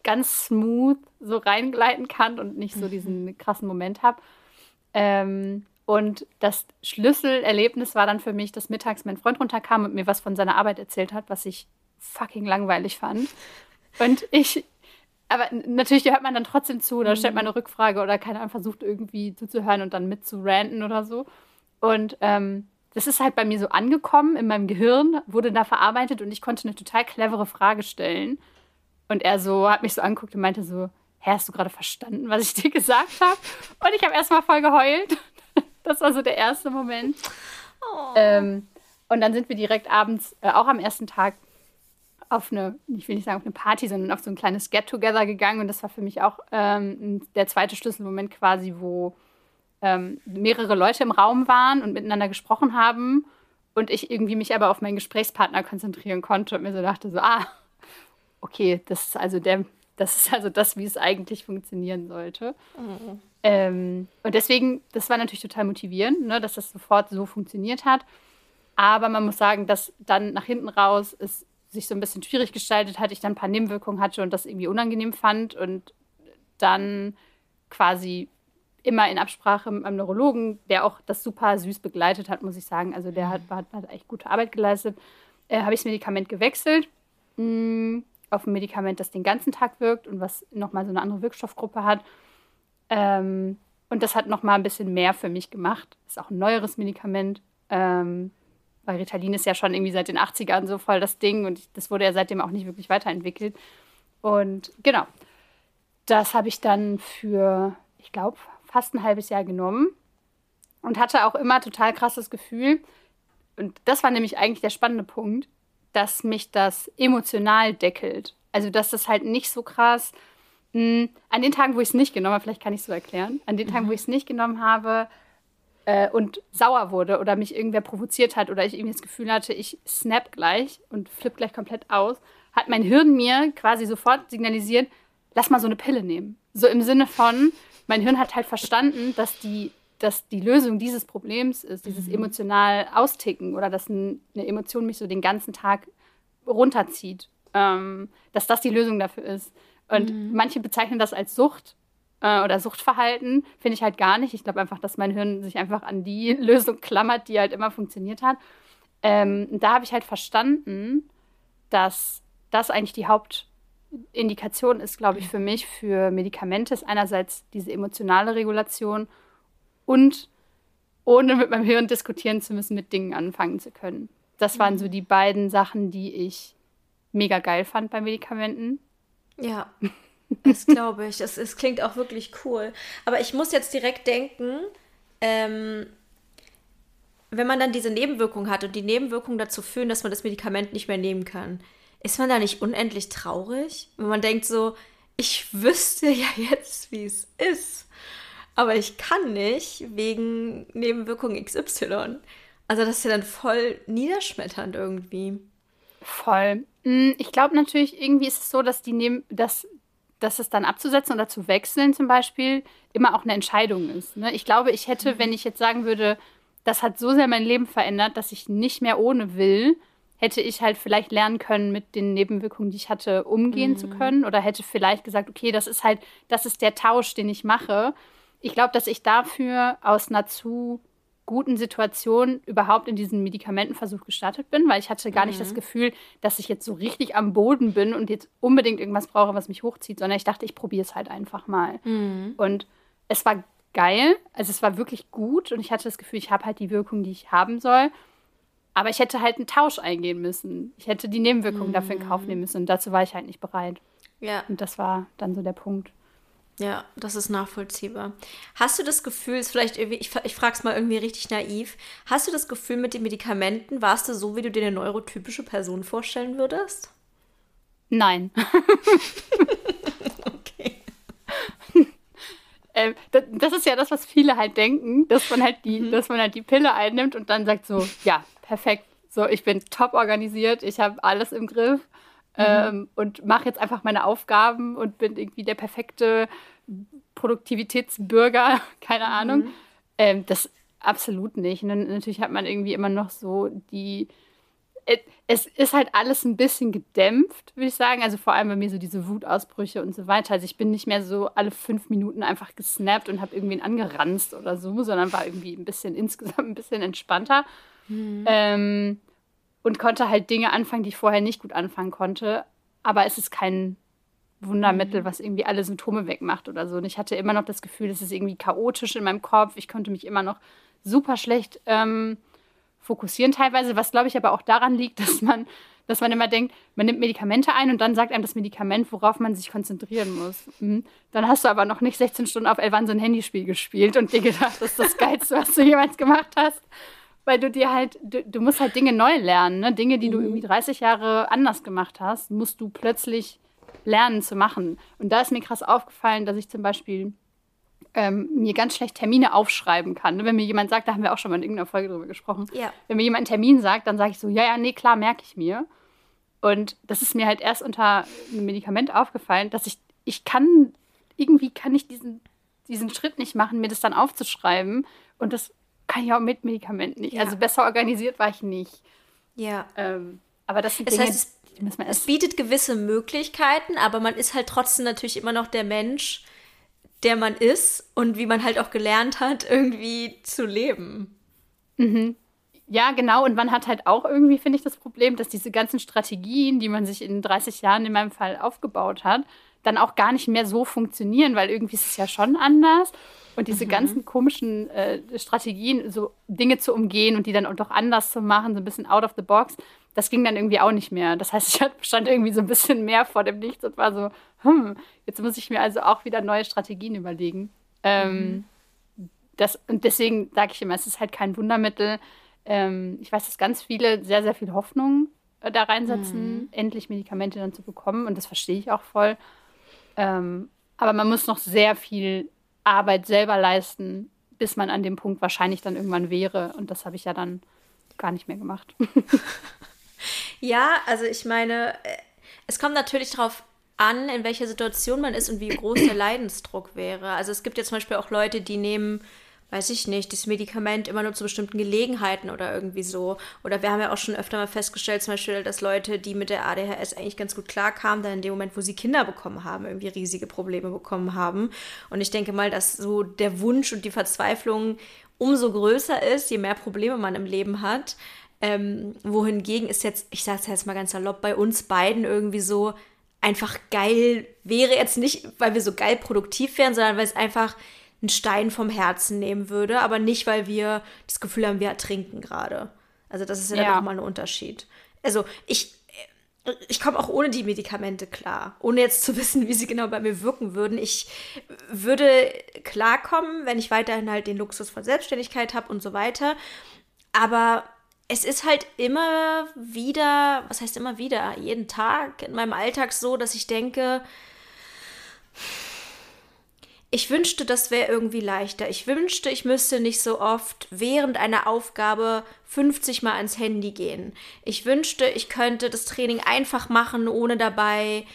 ganz smooth so reingleiten kann und nicht so diesen mhm. krassen Moment habe. Ähm, und das Schlüsselerlebnis war dann für mich, dass mittags mein Freund runterkam und mir was von seiner Arbeit erzählt hat, was ich fucking langweilig fand. Und ich aber natürlich hört man dann trotzdem zu, oder stellt man eine Rückfrage oder keine Ahnung, versucht irgendwie zuzuhören und dann mit zu ranten oder so. Und ähm, das ist halt bei mir so angekommen in meinem Gehirn, wurde da verarbeitet und ich konnte eine total clevere Frage stellen. Und er so hat mich so angeguckt und meinte so, Hä, hast du gerade verstanden, was ich dir gesagt habe? Und ich habe erstmal voll geheult. Das war so der erste Moment. Oh. Ähm, Und dann sind wir direkt abends, äh, auch am ersten Tag, auf eine, ich will nicht sagen auf eine Party, sondern auf so ein kleines Get-Together gegangen. Und das war für mich auch ähm, der zweite Schlüsselmoment quasi, wo ähm, mehrere Leute im Raum waren und miteinander gesprochen haben und ich irgendwie mich aber auf meinen Gesprächspartner konzentrieren konnte und mir so dachte so, ah, okay, das ist also der, das ist also das, wie es eigentlich funktionieren sollte. Mhm. Ähm, und deswegen, das war natürlich total motivierend, ne, dass das sofort so funktioniert hat. Aber man muss sagen, dass dann nach hinten raus es sich so ein bisschen schwierig gestaltet hat, ich dann ein paar Nebenwirkungen hatte und das irgendwie unangenehm fand und dann quasi immer in Absprache mit meinem Neurologen, der auch das super süß begleitet hat, muss ich sagen. Also der hat, hat, hat echt gute Arbeit geleistet. Äh, Habe ich das Medikament gewechselt mh, mm, auf ein Medikament, das den ganzen Tag wirkt und was nochmal so eine andere Wirkstoffgruppe hat. Ähm, und das hat nochmal ein bisschen mehr für mich gemacht. Ist auch ein neueres Medikament. Ähm, weil Ritalin ist ja schon irgendwie seit den 80ern so voll das Ding und das wurde ja seitdem auch nicht wirklich weiterentwickelt. Und genau, das habe ich dann für, ich glaube, fast ein halbes Jahr genommen und hatte auch immer total krasses Gefühl. Und das war nämlich eigentlich der spannende Punkt, dass mich das emotional deckelt. Also, dass das halt nicht so krass. Mh, hm, an den Tagen, wo ich es nicht genommen habe, vielleicht kann ich es so erklären, an den Tagen, wo mhm. ich es nicht genommen habe äh, und sauer wurde oder mich irgendwer provoziert hat oder ich irgendwie das Gefühl hatte, ich snap gleich und flipp gleich komplett aus, hat mein Hirn mir quasi sofort signalisiert, lass mal so eine Pille nehmen. So im Sinne von, mein Hirn hat halt verstanden, dass die, dass die Lösung dieses Problems ist, dieses mhm. emotional Austicken oder dass eine Emotion mich so den ganzen Tag runterzieht, ähm, dass das die Lösung dafür ist. Und mhm. manche bezeichnen das als Sucht äh, oder Suchtverhalten, finde ich halt gar nicht. Ich glaube einfach, dass mein Hirn sich einfach an die Lösung klammert, die halt immer funktioniert hat. Ähm, da habe ich halt verstanden, dass das eigentlich die Haupt Indikation ist, glaube ich, für mich, für Medikamente ist einerseits diese emotionale Regulation und ohne mit meinem Hirn diskutieren zu müssen, mit Dingen anfangen zu können. Das waren so mhm. die beiden Sachen, die ich mega geil fand bei Medikamenten. Ja, das glaube ich. Es, es klingt auch wirklich cool. Aber ich muss jetzt direkt denken, ähm, wenn man dann diese Nebenwirkung hat und die Nebenwirkungen dazu führen, dass man das Medikament nicht mehr nehmen kann, ist man da nicht unendlich traurig? Wenn man denkt so, ich wüsste ja jetzt, wie es ist, aber ich kann nicht wegen Nebenwirkung XY. Also das ist ja dann voll niederschmetternd irgendwie. Voll. Hm, ich glaube natürlich, irgendwie ist es so, dass die Neben dass, dass es dann abzusetzen oder zu wechseln zum Beispiel immer auch eine Entscheidung ist. Ne? Ich glaube, ich hätte, wenn ich jetzt sagen würde, das hat so sehr mein Leben verändert, dass ich nicht mehr ohne will, hätte ich halt vielleicht lernen können, mit den Nebenwirkungen, die ich hatte, umgehen mhm. zu können. Oder hätte vielleicht gesagt, okay, das ist halt, das ist der Tausch, den ich mache. Ich glaube, dass ich dafür aus einer zu guten Situation überhaupt in diesen Medikamentenversuch gestartet bin, weil ich hatte gar mhm. nicht das mhm. Gefühl, dass ich jetzt so richtig am Boden bin und jetzt unbedingt irgendwas brauche, was mich hochzieht, sondern ich dachte, ich probiere es halt einfach mal. Mhm. Und es war geil, also es war wirklich gut und ich hatte das Gefühl, ich habe halt die Wirkung, die ich haben soll. Aber ich hätte halt einen Tausch eingehen müssen. Ich hätte die Nebenwirkungen mhm. dafür in Kauf nehmen müssen. Und dazu war ich halt nicht bereit. Ja. Und das war dann so der Punkt. Ja, das ist nachvollziehbar. Hast du das Gefühl, ist vielleicht irgendwie, ich, ich frage es mal irgendwie richtig naiv, hast du das Gefühl, mit den Medikamenten warst du so, wie du dir eine neurotypische Person vorstellen würdest? Nein. okay. ähm, das, das, ist ja das, was viele halt denken, dass man halt die, mhm. dass man halt die Pille einnimmt und dann sagt so, ja, perfekt. So, ich bin top organisiert, ich habe alles im Griff mhm. ähm, und mache jetzt einfach meine Aufgaben und bin irgendwie der perfekte Produktivitätsbürger, keine mhm. Ahnung. Ähm, das absolut nicht. Und natürlich hat man irgendwie immer noch so die. Es ist halt alles ein bisschen gedämpft, würde ich sagen. Also vor allem bei mir so diese Wutausbrüche und so weiter. Also ich bin nicht mehr so alle fünf Minuten einfach gesnappt und habe irgendwen angeranzt oder so, sondern war irgendwie ein bisschen insgesamt ein bisschen entspannter. Mhm. Ähm, und konnte halt Dinge anfangen, die ich vorher nicht gut anfangen konnte. Aber es ist kein Wundermittel, mhm. was irgendwie alle Symptome wegmacht oder so. Und ich hatte immer noch das Gefühl, es ist irgendwie chaotisch in meinem Kopf. Ich konnte mich immer noch super schlecht ähm, fokussieren teilweise, was glaube ich aber auch daran liegt, dass man, dass man immer denkt, man nimmt Medikamente ein und dann sagt einem das Medikament, worauf man sich konzentrieren muss. Mhm. Dann hast du aber noch nicht 16 Stunden auf Elvan so ein Handyspiel gespielt und dir gedacht, das ist das Geilste, was du jemals gemacht hast. Weil du dir halt, du, du musst halt Dinge neu lernen, ne? Dinge, die mhm. du irgendwie 30 Jahre anders gemacht hast, musst du plötzlich lernen zu machen. Und da ist mir krass aufgefallen, dass ich zum Beispiel ähm, mir ganz schlecht Termine aufschreiben kann. Ne? Wenn mir jemand sagt, da haben wir auch schon mal in irgendeiner Folge drüber gesprochen. Ja. Wenn mir jemand einen Termin sagt, dann sage ich so, ja, ja, nee, klar, merke ich mir. Und das ist mir halt erst unter einem Medikament aufgefallen, dass ich, ich kann, irgendwie kann ich diesen, diesen Schritt nicht machen, mir das dann aufzuschreiben. Und das kann ich auch mit Medikament nicht. Ja. Also besser organisiert war ich nicht. Ja. Ähm, aber das sind das Dinge, heißt, es, es bietet gewisse Möglichkeiten, aber man ist halt trotzdem natürlich immer noch der Mensch, der man ist und wie man halt auch gelernt hat, irgendwie zu leben. Mhm. Ja, genau. Und man hat halt auch irgendwie, finde ich, das Problem, dass diese ganzen Strategien, die man sich in 30 Jahren in meinem Fall aufgebaut hat, dann auch gar nicht mehr so funktionieren, weil irgendwie ist es ja schon anders. Und diese mhm. ganzen komischen äh, Strategien, so Dinge zu umgehen und die dann auch doch anders zu machen, so ein bisschen out of the box, das ging dann irgendwie auch nicht mehr. Das heißt, ich stand irgendwie so ein bisschen mehr vor dem Nichts und war so, hm, jetzt muss ich mir also auch wieder neue Strategien überlegen. Ähm, mhm. das, und deswegen sage ich immer, es ist halt kein Wundermittel. Ähm, ich weiß, dass ganz viele sehr, sehr viel Hoffnung äh, da reinsetzen, mhm. endlich Medikamente dann zu bekommen. Und das verstehe ich auch voll. Ähm, aber man muss noch sehr viel Arbeit selber leisten, bis man an dem Punkt wahrscheinlich dann irgendwann wäre. Und das habe ich ja dann gar nicht mehr gemacht. ja, also ich meine, äh, es kommt natürlich darauf an, in welcher Situation man ist und wie groß der Leidensdruck wäre. Also es gibt ja zum Beispiel auch Leute, die nehmen weiß ich nicht, das Medikament immer nur zu bestimmten Gelegenheiten oder irgendwie so. Oder wir haben ja auch schon öfter mal festgestellt, zum Beispiel, dass Leute, die mit der ADHS eigentlich ganz gut klarkamen, dann in dem Moment, wo sie Kinder bekommen haben, irgendwie riesige Probleme bekommen haben. Und ich denke mal, dass so der Wunsch und die Verzweiflung umso größer ist, je mehr Probleme man im Leben hat. Ähm, wohingegen ist jetzt, ich sage es jetzt mal ganz salopp, bei uns beiden irgendwie so einfach geil wäre jetzt nicht, weil wir so geil produktiv wären, sondern weil es einfach einen Stein vom Herzen nehmen würde, aber nicht, weil wir das Gefühl haben, wir ertrinken gerade. Also das ist ja, ja. nochmal ein Unterschied. Also ich, ich komme auch ohne die Medikamente klar, ohne jetzt zu wissen, wie sie genau bei mir wirken würden. Ich würde klarkommen, wenn ich weiterhin halt den Luxus von Selbstständigkeit habe und so weiter. Aber es ist halt immer wieder, was heißt immer wieder, jeden Tag in meinem Alltag so, dass ich denke, ich wünschte, das wäre irgendwie leichter. Ich wünschte, ich müsste nicht so oft während einer Aufgabe 50 Mal ans Handy gehen. Ich wünschte, ich könnte das Training einfach machen, ohne dabei,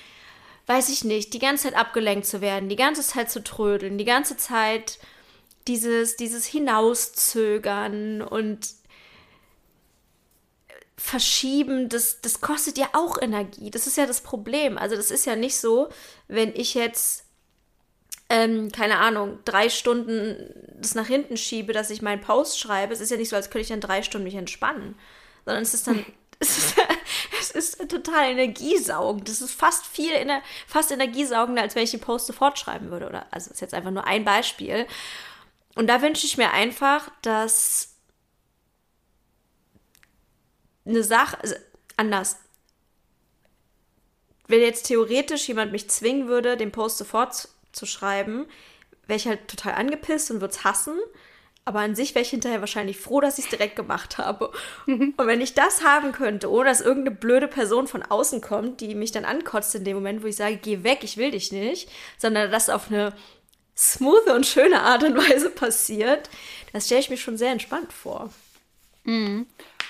weiß ich nicht, die ganze Zeit abgelenkt zu werden, die ganze Zeit zu trödeln, die ganze Zeit dieses, dieses Hinauszögern und Verschieben, das, das kostet ja auch Energie. Das ist ja das Problem. Also das ist ja nicht so, wenn ich jetzt ähm, keine Ahnung, drei Stunden das nach hinten schiebe, dass ich meinen Post schreibe, es ist ja nicht so, als könnte ich dann drei Stunden mich entspannen, sondern es ist dann, es ist, es ist total energiesaugend. Das ist fast viel, fast energiesaugender, als wenn ich den Post sofort schreiben würde. Oder, also das ist jetzt einfach nur ein Beispiel. Und da wünsche ich mir einfach, dass eine Sache, also anders, wenn jetzt theoretisch jemand mich zwingen würde, den Post sofort zu schreiben, wäre ich halt total angepisst und würde es hassen. Aber an sich wäre ich hinterher wahrscheinlich froh, dass ich es direkt gemacht habe. Mhm. Und wenn ich das haben könnte, ohne dass irgendeine blöde Person von außen kommt, die mich dann ankotzt in dem Moment, wo ich sage, geh weg, ich will dich nicht, sondern das auf eine smooth und schöne Art und Weise passiert, das stelle ich mir schon sehr entspannt vor. Mhm.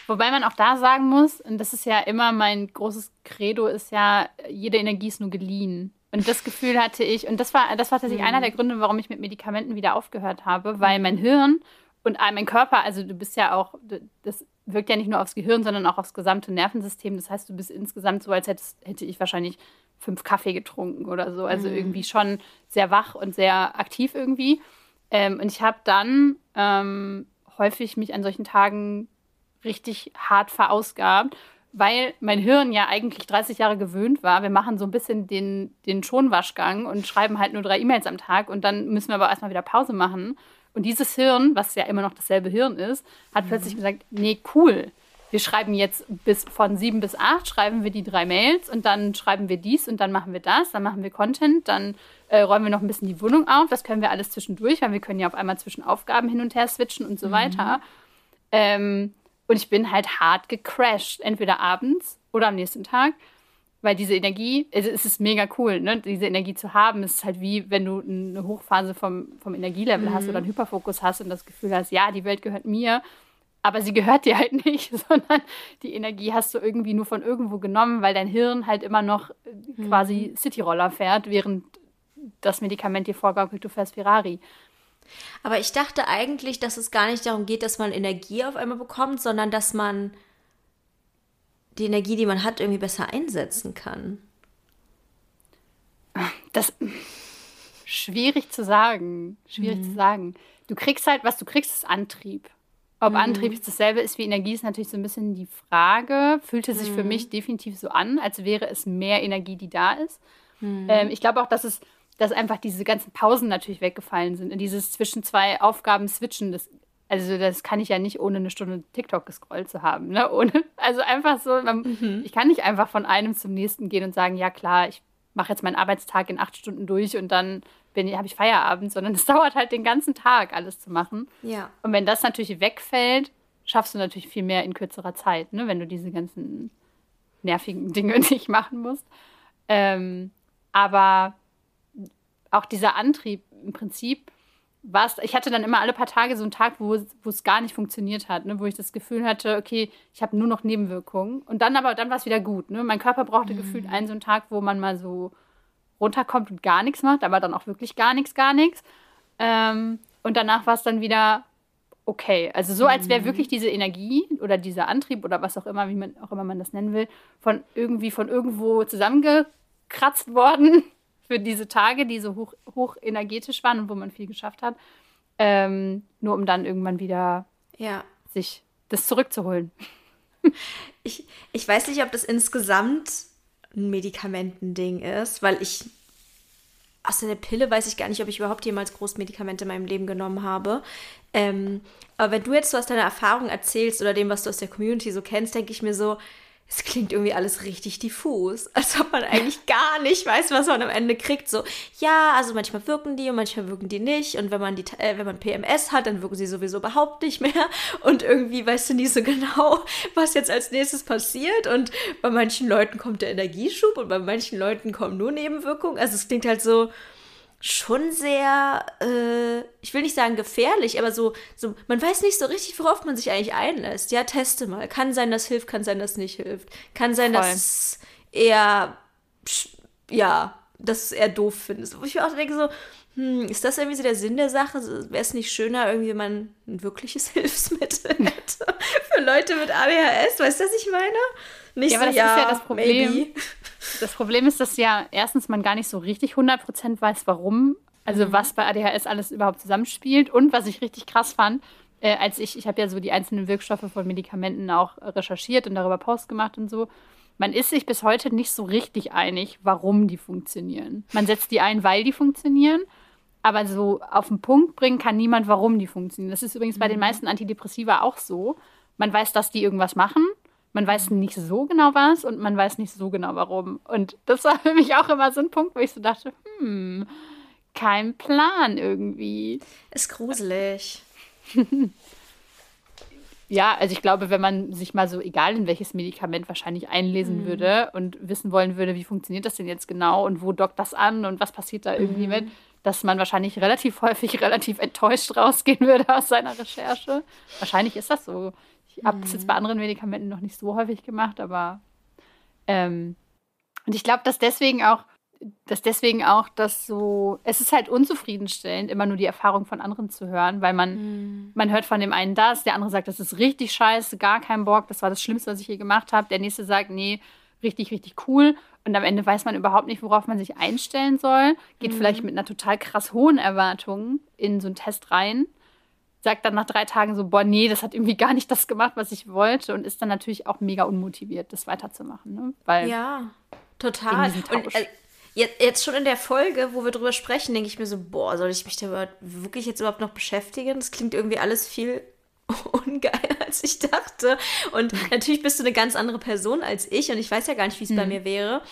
Wobei man auch da sagen muss, und das ist ja immer mein großes Credo, ist ja, jede Energie ist nur geliehen. Und das Gefühl hatte ich, und das war, das war tatsächlich mhm. einer der Gründe, warum ich mit Medikamenten wieder aufgehört habe, weil mein Hirn und mein Körper, also du bist ja auch, das wirkt ja nicht nur aufs Gehirn, sondern auch aufs gesamte Nervensystem. Das heißt, du bist insgesamt so, als hättest, hätte ich wahrscheinlich fünf Kaffee getrunken oder so. Also mhm. irgendwie schon sehr wach und sehr aktiv irgendwie. Ähm, und ich habe dann ähm, häufig mich an solchen Tagen richtig hart verausgabt weil mein Hirn ja eigentlich 30 Jahre gewöhnt war, wir machen so ein bisschen den, den Schonwaschgang und schreiben halt nur drei E-Mails am Tag und dann müssen wir aber erstmal wieder Pause machen. Und dieses Hirn, was ja immer noch dasselbe Hirn ist, hat mhm. plötzlich gesagt, nee, cool. Wir schreiben jetzt bis von sieben bis acht, schreiben wir die drei Mails und dann schreiben wir dies und dann machen wir das, dann machen wir Content, dann äh, räumen wir noch ein bisschen die Wohnung auf. Das können wir alles zwischendurch, weil wir können ja auf einmal zwischen Aufgaben hin und her switchen und so mhm. weiter. Ähm, und ich bin halt hart gecrashed, entweder abends oder am nächsten Tag. Weil diese Energie, also es ist mega cool, ne? diese Energie zu haben. Es ist halt wie, wenn du eine Hochphase vom, vom Energielevel mhm. hast oder einen Hyperfokus hast und das Gefühl hast, ja, die Welt gehört mir, aber sie gehört dir halt nicht, sondern die Energie hast du irgendwie nur von irgendwo genommen, weil dein Hirn halt immer noch mhm. quasi Cityroller fährt, während das Medikament dir vorgaukelt, du fährst Ferrari. Aber ich dachte eigentlich, dass es gar nicht darum geht, dass man Energie auf einmal bekommt, sondern dass man die Energie, die man hat, irgendwie besser einsetzen kann? Das schwierig zu sagen. Schwierig mhm. zu sagen. Du kriegst halt, was du kriegst, ist Antrieb. Ob mhm. Antrieb ist dasselbe ist wie Energie, ist natürlich so ein bisschen die Frage. Fühlte sich mhm. für mich definitiv so an, als wäre es mehr Energie, die da ist. Mhm. Ähm, ich glaube auch, dass es, dass einfach diese ganzen Pausen natürlich weggefallen sind. Und dieses zwischen zwei Aufgaben switchen, das also das kann ich ja nicht ohne eine Stunde TikTok gescrollt zu haben. Ne? Ohne, also einfach so, man, mhm. ich kann nicht einfach von einem zum nächsten gehen und sagen, ja klar, ich mache jetzt meinen Arbeitstag in acht Stunden durch und dann habe ich Feierabend, sondern es dauert halt den ganzen Tag, alles zu machen. Ja. Und wenn das natürlich wegfällt, schaffst du natürlich viel mehr in kürzerer Zeit, ne? wenn du diese ganzen nervigen Dinge nicht machen musst. Ähm, aber auch dieser Antrieb im Prinzip was, ich hatte dann immer alle paar Tage so einen Tag, wo, es gar nicht funktioniert hat, ne? wo ich das Gefühl hatte, okay, ich habe nur noch Nebenwirkungen. Und dann aber, dann war es wieder gut. Ne? Mein Körper brauchte mhm. gefühlt einen so einen Tag, wo man mal so runterkommt und gar nichts macht, aber dann auch wirklich gar nichts, gar nichts. Ähm, und danach war es dann wieder okay. Also so, als wäre mhm. wirklich diese Energie oder dieser Antrieb oder was auch immer, wie man auch immer man das nennen will, von irgendwie von irgendwo zusammengekratzt worden für diese Tage, die so hoch, hoch energetisch waren und wo man viel geschafft hat. Ähm, nur um dann irgendwann wieder ja. sich das zurückzuholen. Ich, ich weiß nicht, ob das insgesamt ein Medikamentending ist, weil ich außer der Pille weiß ich gar nicht, ob ich überhaupt jemals groß Medikamente in meinem Leben genommen habe. Ähm, aber wenn du jetzt so aus deiner Erfahrung erzählst oder dem, was du aus der Community so kennst, denke ich mir so, es klingt irgendwie alles richtig diffus, als ob man eigentlich gar nicht weiß, was man am Ende kriegt. So, ja, also manchmal wirken die und manchmal wirken die nicht. Und wenn man die, äh, wenn man PMS hat, dann wirken sie sowieso überhaupt nicht mehr. Und irgendwie weißt du nie so genau, was jetzt als nächstes passiert. Und bei manchen Leuten kommt der Energieschub und bei manchen Leuten kommen nur Nebenwirkungen. Also es klingt halt so, schon sehr, äh, ich will nicht sagen gefährlich, aber so, so, man weiß nicht so richtig, worauf man sich eigentlich einlässt. Ja, teste mal. Kann sein, dass hilft, kann sein, dass nicht hilft. Kann sein, Voll. dass eher, ja, dass du eher doof findest. Wo ich mir auch denke, so, hm, ist das irgendwie so der Sinn der Sache? Wäre es nicht schöner, irgendwie, wenn man ein wirkliches Hilfsmittel hätte für Leute mit ADHS? Weißt du, was ich meine? Nicht ja, so, aber das ja, ist ja das Problem. Maybe. Das Problem ist, dass ja erstens man gar nicht so richtig 100% weiß, warum, also mhm. was bei ADHS alles überhaupt zusammenspielt. Und was ich richtig krass fand, äh, als ich, ich habe ja so die einzelnen Wirkstoffe von Medikamenten auch recherchiert und darüber Post gemacht und so. Man ist sich bis heute nicht so richtig einig, warum die funktionieren. Man setzt die ein, weil die funktionieren. Aber so auf den Punkt bringen kann niemand, warum die funktionieren. Das ist übrigens bei den mhm. meisten Antidepressiva auch so. Man weiß, dass die irgendwas machen, man weiß nicht so genau was und man weiß nicht so genau warum. Und das war für mich auch immer so ein Punkt, wo ich so dachte, hm, kein Plan irgendwie. Ist gruselig. ja, also ich glaube, wenn man sich mal so, egal in welches Medikament wahrscheinlich einlesen mhm. würde und wissen wollen würde, wie funktioniert das denn jetzt genau und wo dockt das an und was passiert da irgendwie mhm. mit, dass man wahrscheinlich relativ häufig relativ enttäuscht rausgehen würde aus seiner Recherche. Wahrscheinlich ist das so. Ich habe das jetzt bei anderen Medikamenten noch nicht so häufig gemacht, aber ähm, und ich glaube, dass deswegen auch, dass deswegen auch das so, es ist halt unzufriedenstellend, immer nur die Erfahrung von anderen zu hören, weil man, mhm. man hört von dem einen das, der andere sagt, das ist richtig scheiße, gar kein Bock, das war das Schlimmste, was ich je gemacht habe. Der nächste sagt, nee, richtig, richtig cool. Und am Ende weiß man überhaupt nicht, worauf man sich einstellen soll. Geht mhm. vielleicht mit einer total krass hohen Erwartung in so einen Test rein sagt dann nach drei Tagen so, boah, nee, das hat irgendwie gar nicht das gemacht, was ich wollte und ist dann natürlich auch mega unmotiviert, das weiterzumachen. Ne? Weil ja, total. Und, äh, jetzt schon in der Folge, wo wir drüber sprechen, denke ich mir so, boah, soll ich mich da wirklich jetzt überhaupt noch beschäftigen? Das klingt irgendwie alles viel ungeil, als ich dachte. Und natürlich bist du eine ganz andere Person als ich und ich weiß ja gar nicht, wie es mhm. bei mir wäre.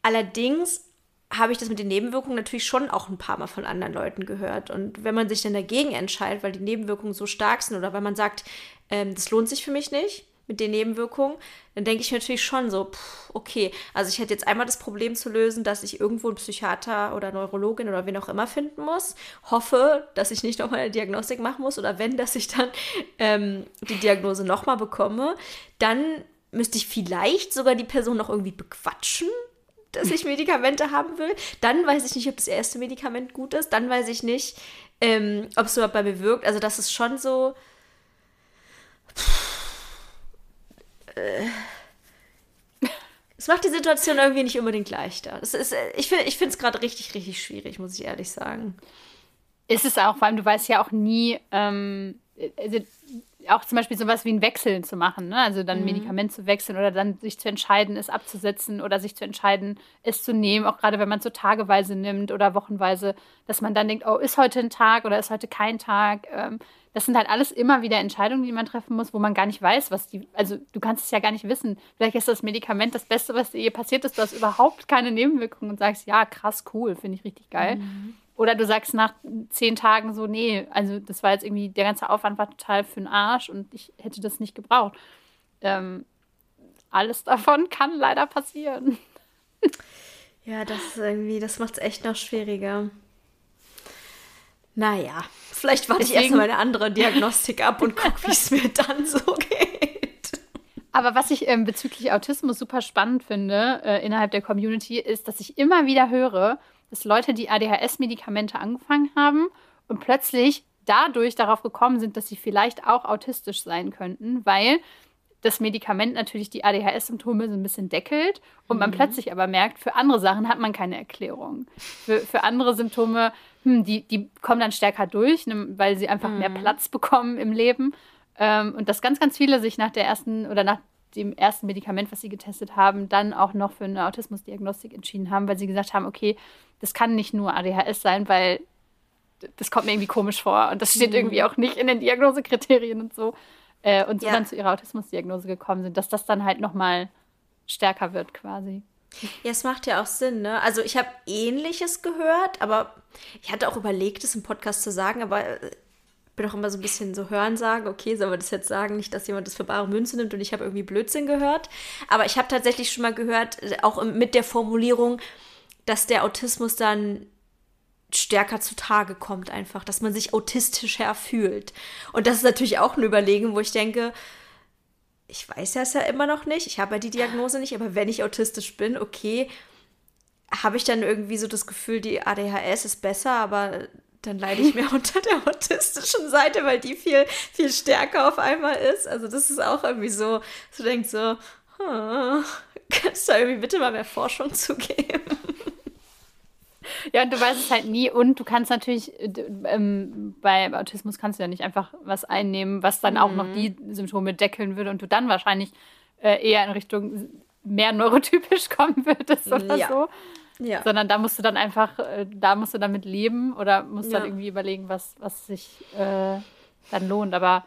Allerdings habe ich das mit den Nebenwirkungen natürlich schon auch ein paar Mal von anderen Leuten gehört. Und wenn man sich dann dagegen entscheidet, weil die Nebenwirkungen so stark sind oder weil man sagt, ähm, das lohnt sich für mich nicht mit den Nebenwirkungen, dann denke ich natürlich schon so, pff, okay, also ich hätte jetzt einmal das Problem zu lösen, dass ich irgendwo einen Psychiater oder Neurologin oder wen auch immer finden muss, hoffe, dass ich nicht nochmal eine Diagnostik machen muss oder wenn, dass ich dann ähm, die Diagnose nochmal bekomme, dann müsste ich vielleicht sogar die Person noch irgendwie bequatschen, dass ich Medikamente haben will. Dann weiß ich nicht, ob das erste Medikament gut ist. Dann weiß ich nicht, ähm, ob es überhaupt bei mir wirkt. Also das ist schon so. Äh, es macht die Situation irgendwie nicht unbedingt leichter. Das ist, äh, ich finde es gerade richtig, richtig schwierig, muss ich ehrlich sagen. Ist es auch, vor allem du weißt ja auch nie, ähm, also auch zum Beispiel sowas wie ein Wechseln zu machen, ne? also dann ein mhm. Medikament zu wechseln oder dann sich zu entscheiden, es abzusetzen oder sich zu entscheiden, es zu nehmen, auch gerade wenn man es so tageweise nimmt oder wochenweise, dass man dann denkt, oh, ist heute ein Tag oder ist heute kein Tag. Ähm, das sind halt alles immer wieder Entscheidungen, die man treffen muss, wo man gar nicht weiß, was die, also du kannst es ja gar nicht wissen. Vielleicht ist das Medikament das Beste, was dir je passiert ist, du hast überhaupt keine Nebenwirkungen und sagst, ja, krass, cool, finde ich richtig geil. Mhm. Oder du sagst nach zehn Tagen so, nee, also das war jetzt irgendwie, der ganze Aufwand war total für den Arsch und ich hätte das nicht gebraucht. Ähm, alles davon kann leider passieren. Ja, das ist irgendwie, das macht es echt noch schwieriger. Naja, vielleicht warte Deswegen, ich erstmal eine andere Diagnostik ab und gucke, wie es mir dann so geht. Aber was ich ähm, bezüglich Autismus super spannend finde äh, innerhalb der Community, ist, dass ich immer wieder höre, dass Leute, die ADHS-Medikamente angefangen haben und plötzlich dadurch darauf gekommen sind, dass sie vielleicht auch autistisch sein könnten, weil das Medikament natürlich die ADHS-Symptome so ein bisschen deckelt und man mhm. plötzlich aber merkt, für andere Sachen hat man keine Erklärung. Für, für andere Symptome, hm, die, die kommen dann stärker durch, ne, weil sie einfach mhm. mehr Platz bekommen im Leben. Ähm, und dass ganz, ganz viele sich nach der ersten oder nach dem ersten Medikament, was sie getestet haben, dann auch noch für eine Autismusdiagnostik entschieden haben, weil sie gesagt haben, okay, das kann nicht nur ADHS sein, weil das kommt mir irgendwie komisch vor und das steht mhm. irgendwie auch nicht in den Diagnosekriterien und so. Äh, und so ja. dann zu ihrer Autismusdiagnose gekommen sind, dass das dann halt nochmal stärker wird quasi. Ja, es macht ja auch Sinn, ne? Also ich habe ähnliches gehört, aber ich hatte auch überlegt, es im Podcast zu sagen, aber äh, bin auch immer so ein bisschen so hören sagen, okay, soll man das jetzt sagen, nicht, dass jemand das für bare Münze nimmt und ich habe irgendwie Blödsinn gehört. Aber ich habe tatsächlich schon mal gehört, auch mit der Formulierung, dass der Autismus dann stärker zutage kommt, einfach, dass man sich autistischer fühlt. Und das ist natürlich auch eine Überlegung, wo ich denke, ich weiß das ja immer noch nicht, ich habe ja die Diagnose nicht, aber wenn ich autistisch bin, okay, habe ich dann irgendwie so das Gefühl, die ADHS ist besser, aber dann leide ich mehr unter der autistischen Seite, weil die viel, viel stärker auf einmal ist. Also das ist auch irgendwie so, du denkst so, hm, kannst du da irgendwie bitte mal mehr Forschung zugeben? Ja, und du weißt es halt nie. Und du kannst natürlich, ähm, bei Autismus kannst du ja nicht einfach was einnehmen, was dann mhm. auch noch mhm. die Symptome deckeln würde und du dann wahrscheinlich äh, eher in Richtung mehr neurotypisch kommen würdest oder ja. so. Ja. Sondern da musst du dann einfach, äh, da musst du damit leben oder musst ja. dann irgendwie überlegen, was, was sich äh, dann lohnt. Aber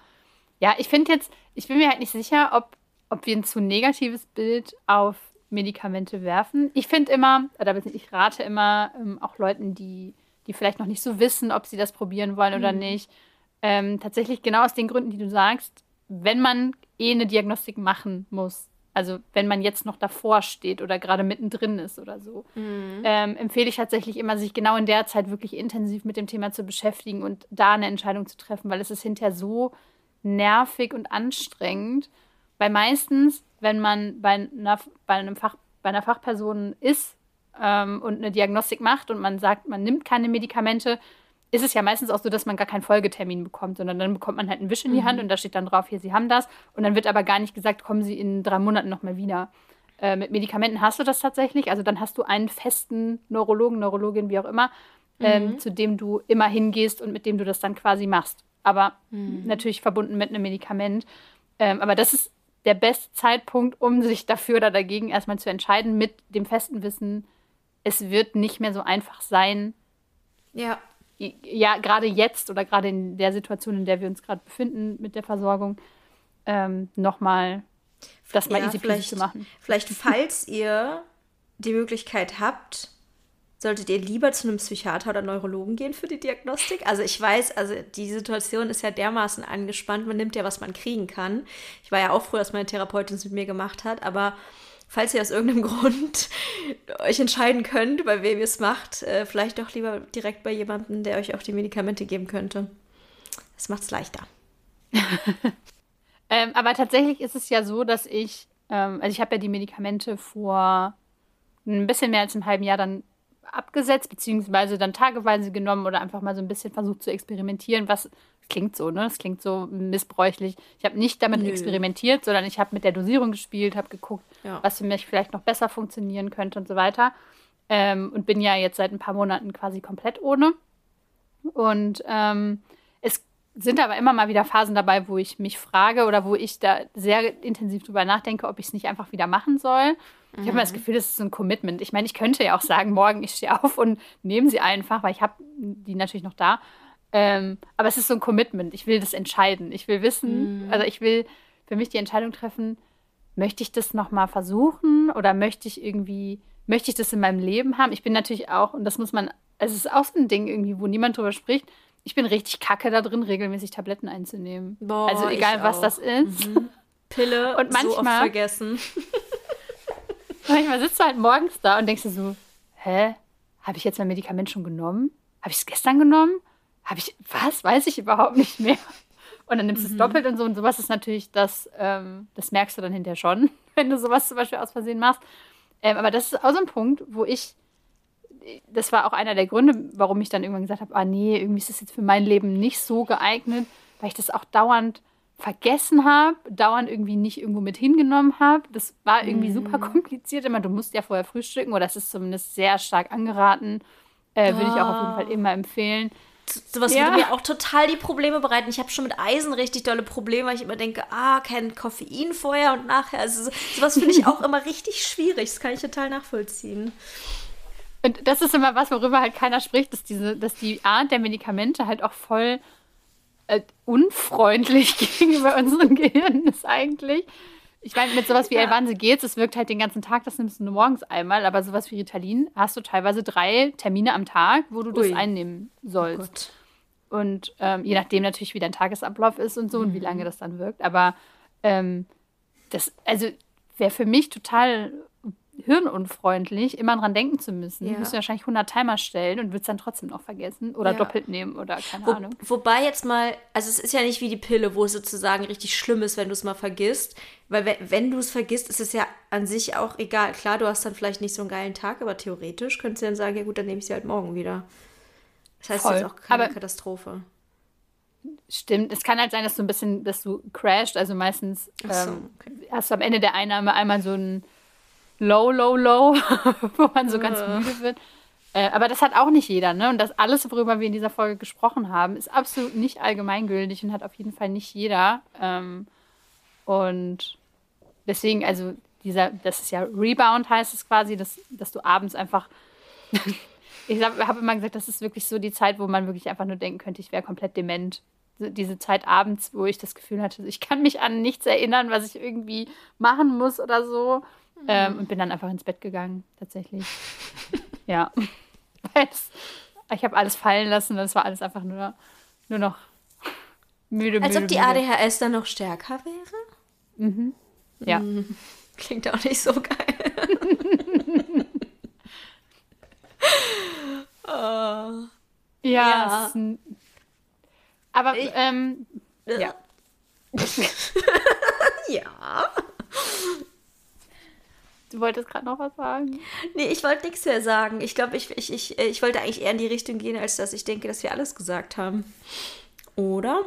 ja, ich finde jetzt, ich bin mir halt nicht sicher, ob, ob wir ein zu negatives Bild auf Medikamente werfen. Ich finde immer, oder ich rate immer ähm, auch Leuten, die, die vielleicht noch nicht so wissen, ob sie das probieren wollen oder mhm. nicht, ähm, tatsächlich genau aus den Gründen, die du sagst, wenn man eh eine Diagnostik machen muss, also wenn man jetzt noch davor steht oder gerade mittendrin ist oder so, mhm. ähm, empfehle ich tatsächlich immer, sich genau in der Zeit wirklich intensiv mit dem Thema zu beschäftigen und da eine Entscheidung zu treffen, weil es ist hinterher so nervig und anstrengend. Weil meistens, wenn man bei einer, bei einem Fach, bei einer Fachperson ist ähm, und eine Diagnostik macht und man sagt, man nimmt keine Medikamente, ist es ja meistens auch so, dass man gar keinen Folgetermin bekommt, sondern dann bekommt man halt einen Wisch in die mhm. Hand und da steht dann drauf, hier, Sie haben das. Und dann wird aber gar nicht gesagt, kommen Sie in drei Monaten nochmal wieder. Äh, mit Medikamenten hast du das tatsächlich. Also dann hast du einen festen Neurologen, Neurologin, wie auch immer, ähm, mhm. zu dem du immer hingehst und mit dem du das dann quasi machst. Aber mhm. natürlich verbunden mit einem Medikament. Ähm, aber das ist der beste Zeitpunkt, um sich dafür oder dagegen erstmal zu entscheiden, mit dem festen Wissen, es wird nicht mehr so einfach sein, ja ja, gerade jetzt oder gerade in der Situation, in der wir uns gerade befinden mit der Versorgung, ähm, nochmal das mal ja, easy vielleicht, zu machen. Vielleicht, falls ihr die Möglichkeit habt, solltet ihr lieber zu einem Psychiater oder Neurologen gehen für die Diagnostik? Also ich weiß, also die Situation ist ja dermaßen angespannt, man nimmt ja, was man kriegen kann. Ich war ja auch froh, dass meine Therapeutin es mit mir gemacht hat, aber falls ihr aus irgendeinem Grund euch entscheiden könnt, bei wem ihr es macht, äh, vielleicht doch lieber direkt bei jemandem, der euch auch die Medikamente geben könnte. Das macht es leichter. ähm, aber tatsächlich ist es ja so, dass ich, ähm, also ich habe ja die Medikamente vor ein bisschen mehr als einem halben Jahr dann abgesetzt, beziehungsweise dann tageweise genommen oder einfach mal so ein bisschen versucht zu experimentieren, was klingt so, ne? Das klingt so missbräuchlich. Ich habe nicht damit Nö. experimentiert, sondern ich habe mit der Dosierung gespielt, habe geguckt, ja. was für mich vielleicht noch besser funktionieren könnte und so weiter. Ähm, und bin ja jetzt seit ein paar Monaten quasi komplett ohne. Und ähm, es sind aber immer mal wieder Phasen dabei, wo ich mich frage oder wo ich da sehr intensiv drüber nachdenke, ob ich es nicht einfach wieder machen soll. Ich habe mhm. das Gefühl, das ist ein Commitment. Ich meine, ich könnte ja auch sagen, morgen ich stehe auf und nehme sie einfach, weil ich habe die natürlich noch da. Ähm, aber es ist so ein Commitment. Ich will das entscheiden. Ich will wissen, mhm. also ich will für mich die Entscheidung treffen, möchte ich das nochmal versuchen oder möchte ich irgendwie, möchte ich das in meinem Leben haben? Ich bin natürlich auch, und das muss man, es ist auch so ein Ding irgendwie, wo niemand drüber spricht, ich bin richtig kacke da drin, regelmäßig Tabletten einzunehmen. Boah, also egal, was das ist. Mhm. Pille und manchmal, so oft vergessen. manchmal sitzt du halt morgens da und denkst dir so, hä, habe ich jetzt mein Medikament schon genommen? Habe ich es gestern genommen? Habe ich, was? Weiß ich überhaupt nicht mehr. Und dann nimmst du mhm. es doppelt und so. Und sowas ist natürlich das, ähm, das merkst du dann hinterher schon, wenn du sowas zum Beispiel aus Versehen machst. Ähm, aber das ist auch so ein Punkt, wo ich, das war auch einer der Gründe, warum ich dann irgendwann gesagt habe, ah nee, irgendwie ist das jetzt für mein Leben nicht so geeignet, weil ich das auch dauernd vergessen habe, dauernd irgendwie nicht irgendwo mit hingenommen habe. Das war irgendwie mhm. super kompliziert. Immer, du musst ja vorher frühstücken oder es ist zumindest sehr stark angeraten. Äh, Würde ich auch auf jeden Fall immer empfehlen. Sowas ja. würde mir auch total die Probleme bereiten. Ich habe schon mit Eisen richtig dolle Probleme, weil ich immer denke, ah, kein Koffein vorher und nachher. Also sowas finde ich auch immer richtig schwierig. Das kann ich total nachvollziehen. Und das ist immer was, worüber halt keiner spricht, dass, diese, dass die Art der Medikamente halt auch voll äh, unfreundlich gegenüber unserem Gehirn ist eigentlich. Ich meine, mit sowas wie ja. Elvanse geht's, es wirkt halt den ganzen Tag, das nimmst du nur morgens einmal, aber sowas wie Ritalin hast du teilweise drei Termine am Tag, wo du Ui. das einnehmen sollst. Oh und ähm, je nachdem natürlich, wie dein Tagesablauf ist und so mhm. und wie mhm. lange das dann wirkt. Aber ähm, das, also wäre für mich total hirnunfreundlich, immer dran denken zu müssen. Ja. Du musst wahrscheinlich 100 Timer stellen und würdest dann trotzdem noch vergessen oder ja. doppelt nehmen oder keine Wo, Ahnung. Wobei jetzt mal, also es ist ja nicht wie die Pille, wo es sozusagen richtig schlimm ist, wenn du es mal vergisst. Weil wenn, wenn du es vergisst, ist es ja an sich auch egal. Klar, du hast dann vielleicht nicht so einen geilen Tag, aber theoretisch könntest du dann sagen, ja gut, dann nehme ich sie halt morgen wieder. Das heißt, es ist auch keine aber Katastrophe. Stimmt, es kann halt sein, dass du ein bisschen, dass du crasht. Also meistens so, ähm, okay. hast du am Ende der Einnahme einmal so ein low, low, low, wo man so ganz müde wird. Äh, aber das hat auch nicht jeder, ne? Und das alles, worüber wir in dieser Folge gesprochen haben, ist absolut nicht allgemeingültig und hat auf jeden Fall nicht jeder. Ähm, und deswegen, also dieser, das ist ja Rebound heißt es quasi, dass, dass du abends einfach. ich habe immer gesagt, das ist wirklich so die Zeit, wo man wirklich einfach nur denken könnte, ich wäre komplett dement. Diese Zeit abends, wo ich das Gefühl hatte, ich kann mich an nichts erinnern, was ich irgendwie machen muss oder so. Ähm, und bin dann einfach ins Bett gegangen, tatsächlich. ja. ich habe alles fallen lassen es war alles einfach nur, nur noch müde, Als müde, ob die müde. ADHS dann noch stärker wäre? Mhm. Ja. Mhm. Klingt auch nicht so geil. oh. Ja. ja. aber, ich, ähm, ja. ja. Du wolltest gerade noch was sagen? Nee, ich wollte nichts mehr sagen. Ich glaube, ich, ich, ich, ich wollte eigentlich eher in die Richtung gehen, als dass ich denke, dass wir alles gesagt haben. Oder?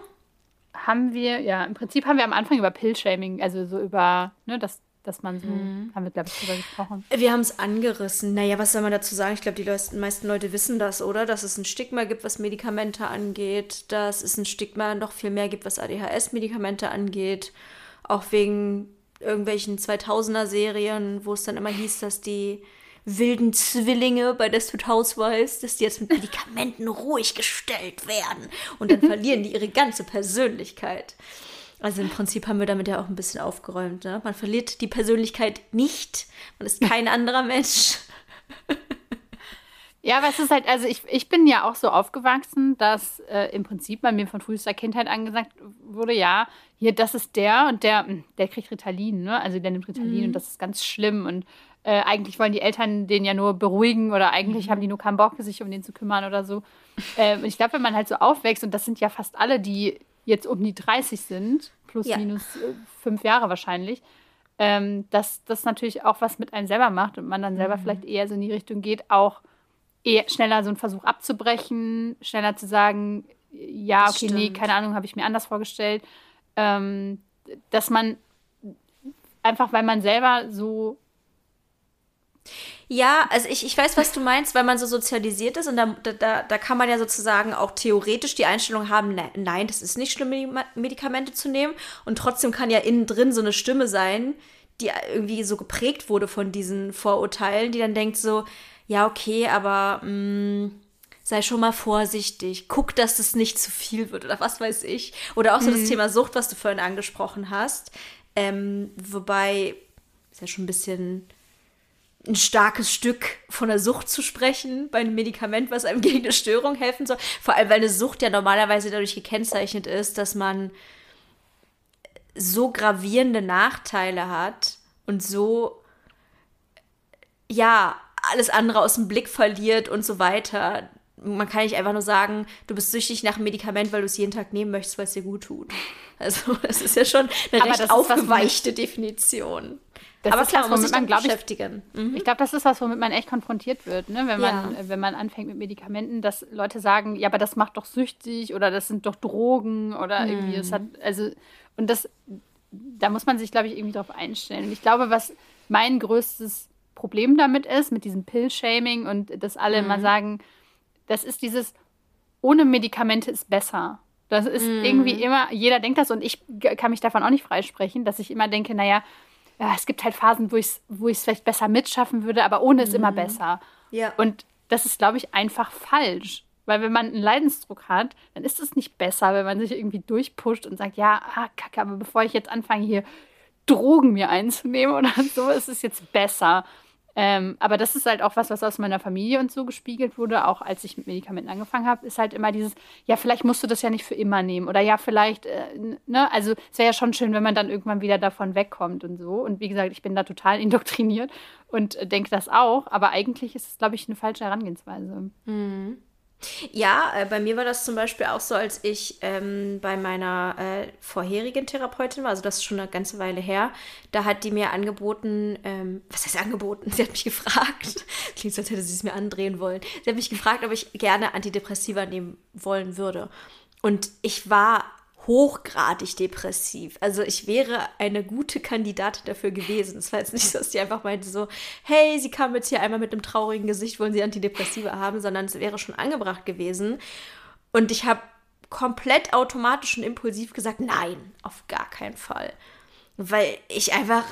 Haben wir, ja, im Prinzip haben wir am Anfang über Pill-Shaming, also so über, ne, dass, dass man so, mhm. haben wir, glaube ich, drüber gesprochen. Wir haben es angerissen. Naja, was soll man dazu sagen? Ich glaube, die meisten Leute wissen das, oder? Dass es ein Stigma gibt, was Medikamente angeht, dass es ein Stigma noch viel mehr gibt, was ADHS-Medikamente angeht. Auch wegen irgendwelchen 2000er Serien, wo es dann immer hieß, dass die wilden Zwillinge bei Desperate Housewives, dass die jetzt mit Medikamenten ruhig gestellt werden und dann verlieren die ihre ganze Persönlichkeit. Also im Prinzip haben wir damit ja auch ein bisschen aufgeräumt. Ne? Man verliert die Persönlichkeit nicht, man ist kein anderer Mensch. Ja, aber es ist halt, also ich, ich bin ja auch so aufgewachsen, dass äh, im Prinzip bei mir von frühester Kindheit angesagt wurde, ja, hier, das ist der und der, hm, der kriegt Ritalin, ne? Also der nimmt Ritalin mhm. und das ist ganz schlimm und äh, eigentlich wollen die Eltern den ja nur beruhigen oder eigentlich mhm. haben die nur keinen Bock, sich um den zu kümmern oder so. Äh, ich glaube, wenn man halt so aufwächst, und das sind ja fast alle, die jetzt um die 30 sind, plus ja. minus äh, fünf Jahre wahrscheinlich, ähm, dass das natürlich auch was mit einem selber macht und man dann selber mhm. vielleicht eher so in die Richtung geht, auch eher schneller so einen Versuch abzubrechen, schneller zu sagen, ja, okay, nee, keine Ahnung, habe ich mir anders vorgestellt. Ähm, dass man einfach, weil man selber so ja, also ich, ich weiß, was du meinst, weil man so sozialisiert ist und da, da, da kann man ja sozusagen auch theoretisch die Einstellung haben, ne, nein, das ist nicht schlimm, Medikamente zu nehmen und trotzdem kann ja innen drin so eine Stimme sein, die irgendwie so geprägt wurde von diesen Vorurteilen, die dann denkt so, ja, okay, aber mh, mm, sei schon mal vorsichtig, guck, dass es nicht zu viel wird oder was weiß ich. Oder auch so mhm. das Thema Sucht, was du vorhin angesprochen hast. Ähm, wobei, ist ja schon ein bisschen ein starkes Stück von der Sucht zu sprechen bei einem Medikament, was einem gegen eine Störung helfen soll. Vor allem, weil eine Sucht ja normalerweise dadurch gekennzeichnet ist, dass man so gravierende Nachteile hat und so, ja, alles andere aus dem Blick verliert und so weiter. Man kann nicht einfach nur sagen, du bist süchtig nach einem Medikament, weil du es jeden Tag nehmen möchtest, weil es dir gut tut. Also, das ist ja schon eine Aber recht aufgeweichte Definition. Das Aber klar, was, womit man, glaube ich, mhm. ich glaube, das ist was, womit man echt konfrontiert wird, ne? wenn, man, ja. wenn man anfängt mit Medikamenten, dass Leute sagen, ja, aber das macht doch süchtig oder das sind doch Drogen oder mhm. irgendwie, es hat, also, und das, da muss man sich, glaube ich, irgendwie drauf einstellen. Und ich glaube, was mein größtes Problem damit ist, mit diesem Pill-Shaming und dass alle mhm. immer sagen, das ist dieses, ohne Medikamente ist besser. Das ist mhm. irgendwie immer, jeder denkt das und ich kann mich davon auch nicht freisprechen, dass ich immer denke, naja, ja, es gibt halt Phasen, wo ich es wo vielleicht besser mitschaffen würde, aber ohne ist mhm. immer besser. Ja. Und das ist, glaube ich, einfach falsch. Weil wenn man einen Leidensdruck hat, dann ist es nicht besser, wenn man sich irgendwie durchpusht und sagt, ja, ah, kacke, aber bevor ich jetzt anfange, hier Drogen mir einzunehmen oder so, ist es jetzt besser. Ähm, aber das ist halt auch was, was aus meiner Familie und so gespiegelt wurde, auch als ich mit Medikamenten angefangen habe, ist halt immer dieses, ja, vielleicht musst du das ja nicht für immer nehmen oder ja, vielleicht, äh, ne, also es wäre ja schon schön, wenn man dann irgendwann wieder davon wegkommt und so. Und wie gesagt, ich bin da total indoktriniert und äh, denke das auch, aber eigentlich ist es, glaube ich, eine falsche Herangehensweise. Mhm. Ja, äh, bei mir war das zum Beispiel auch so, als ich ähm, bei meiner äh, vorherigen Therapeutin war, also das ist schon eine ganze Weile her, da hat die mir angeboten, ähm, was heißt angeboten? Sie hat mich gefragt, klingt so, als hätte sie es mir andrehen wollen. Sie hat mich gefragt, ob ich gerne Antidepressiva nehmen wollen würde. Und ich war hochgradig depressiv. Also ich wäre eine gute Kandidatin dafür gewesen. Es war jetzt nicht so, dass die einfach meinte so, hey, sie kam jetzt hier einmal mit einem traurigen Gesicht, wollen sie Antidepressiva haben, sondern es wäre schon angebracht gewesen. Und ich habe komplett automatisch und impulsiv gesagt, nein, auf gar keinen Fall. Weil ich einfach,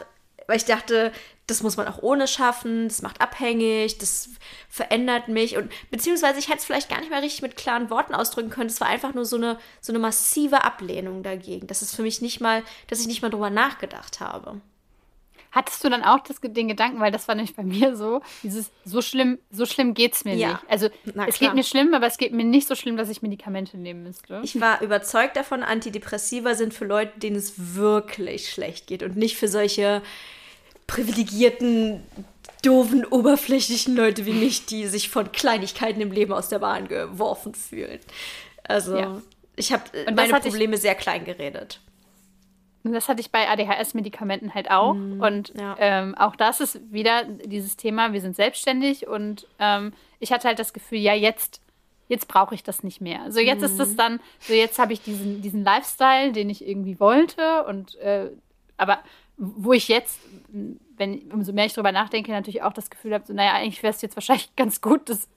weil ich dachte, das muss man auch ohne schaffen, das macht abhängig, das verändert mich und beziehungsweise ich hätte es vielleicht gar nicht mehr richtig mit klaren Worten ausdrücken können. Es war einfach nur so eine, so eine massive Ablehnung dagegen. Das ist für mich nicht mal, dass ich nicht mal drüber nachgedacht habe. Hattest du dann auch das, den Gedanken, weil das war nämlich bei mir so, dieses so schlimm, so schlimm geht es mir ja. nicht. Also es geht mir schlimm, aber es geht mir nicht so schlimm, dass ich Medikamente nehmen müsste. Ich war überzeugt davon, Antidepressiva sind für Leute, denen es wirklich schlecht geht und nicht für solche privilegierten, doofen, oberflächlichen Leute wie mich, die sich von Kleinigkeiten im Leben aus der Bahn geworfen fühlen. Also, ja. ich habe meine Probleme ich, sehr klein geredet. Das hatte ich bei ADHS-Medikamenten halt auch. Mm, und ja. ähm, auch das ist wieder dieses Thema, wir sind selbstständig und ähm, ich hatte halt das Gefühl, ja, jetzt, jetzt brauche ich das nicht mehr. So jetzt mm. ist es dann, so jetzt habe ich diesen, diesen Lifestyle, den ich irgendwie wollte und äh, aber wo ich jetzt, wenn umso mehr ich drüber nachdenke, natürlich auch das Gefühl habe, so, naja, eigentlich wäre es jetzt wahrscheinlich ganz gut, das,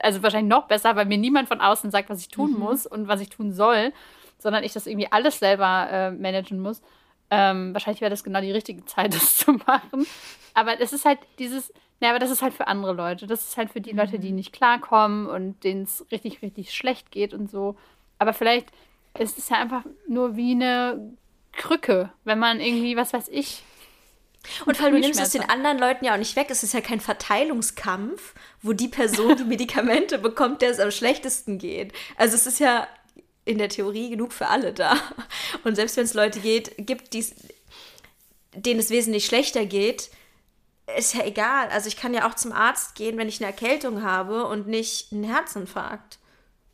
also wahrscheinlich noch besser, weil mir niemand von außen sagt, was ich tun mhm. muss und was ich tun soll, sondern ich das irgendwie alles selber äh, managen muss. Ähm, wahrscheinlich wäre das genau die richtige Zeit, das zu machen. Aber es ist halt dieses, naja, aber das ist halt für andere Leute. Das ist halt für die mhm. Leute, die nicht klarkommen und denen es richtig, richtig schlecht geht und so. Aber vielleicht ist es ja einfach nur wie eine Krücke, wenn man irgendwie, was weiß ich. Und vor allem, du nimmst es den anderen Leuten ja auch nicht weg. Es ist ja kein Verteilungskampf, wo die Person die Medikamente bekommt, der es am schlechtesten geht. Also es ist ja in der Theorie genug für alle da. Und selbst wenn es Leute geht, gibt, die's, denen es wesentlich schlechter geht, ist ja egal. Also ich kann ja auch zum Arzt gehen, wenn ich eine Erkältung habe und nicht einen Herzinfarkt.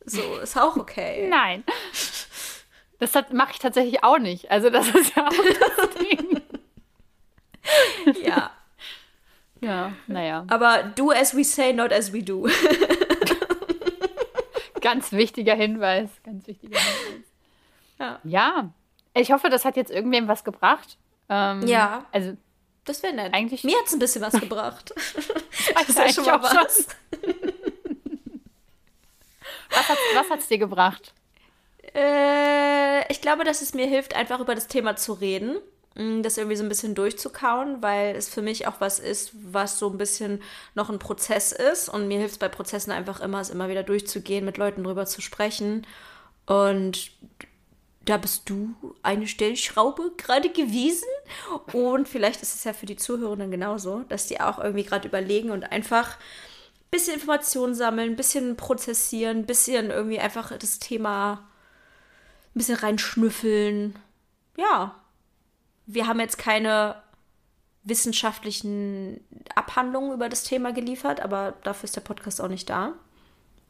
So, ist auch okay. Nein. Das mache ich tatsächlich auch nicht. Also das ist ja auch das Ding. ja. Ja, naja. Aber do as we say, not as we do. ganz wichtiger Hinweis. Ganz wichtiger Hinweis. Ja. ja. Ich hoffe, das hat jetzt irgendwem was gebracht. Ähm, ja. Also. Das wäre nett. Eigentlich Mir hat es ein bisschen was gebracht. das ist ja schon mal was. was hat es dir gebracht? Äh, ich glaube, dass es mir hilft, einfach über das Thema zu reden. Mm, das irgendwie so ein bisschen durchzukauen, weil es für mich auch was ist, was so ein bisschen noch ein Prozess ist. Und mir hilft es bei Prozessen einfach immer, es immer wieder durchzugehen, mit Leuten drüber zu sprechen. Und da bist du eine Stellschraube gerade gewesen. Und vielleicht ist es ja für die Zuhörenden genauso, dass die auch irgendwie gerade überlegen und einfach ein bisschen Informationen sammeln, ein bisschen prozessieren, ein bisschen irgendwie einfach das Thema ein bisschen reinschnüffeln. Ja, wir haben jetzt keine wissenschaftlichen Abhandlungen über das Thema geliefert, aber dafür ist der Podcast auch nicht da.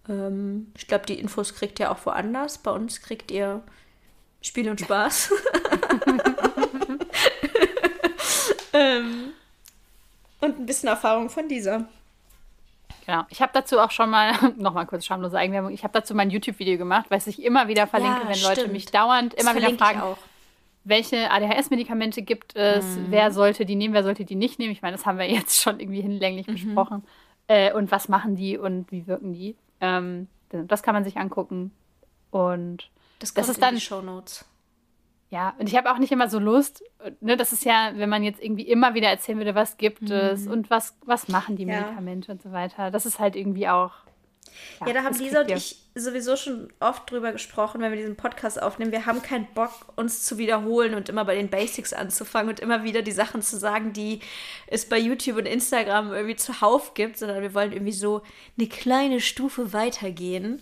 Ähm, ich glaube, die Infos kriegt ihr auch woanders. Bei uns kriegt ihr Spiel und Spaß. ähm, und ein bisschen Erfahrung von dieser. Genau. Ich habe dazu auch schon mal, nochmal kurz schamlose Eigenwerbung, ich habe dazu mein YouTube-Video gemacht, weil ich immer wieder verlinke, ja, wenn stimmt. Leute mich dauernd immer das wieder fragen, welche ADHS-Medikamente gibt es, mhm. wer sollte die nehmen, wer sollte die nicht nehmen. Ich meine, das haben wir jetzt schon irgendwie hinlänglich mhm. besprochen. Äh, und was machen die und wie wirken die? Ähm, das kann man sich angucken. Und das, das ist dann. Die Show Notes. Ja, und ich habe auch nicht immer so Lust, ne, das ist ja, wenn man jetzt irgendwie immer wieder erzählen würde, was gibt mhm. es und was, was machen die Medikamente ja. und so weiter. Das ist halt irgendwie auch ja, ja da haben Lisa und ich sowieso schon oft drüber gesprochen, wenn wir diesen Podcast aufnehmen. Wir haben keinen Bock, uns zu wiederholen und immer bei den Basics anzufangen und immer wieder die Sachen zu sagen, die es bei YouTube und Instagram irgendwie zuhauf gibt, sondern wir wollen irgendwie so eine kleine Stufe weitergehen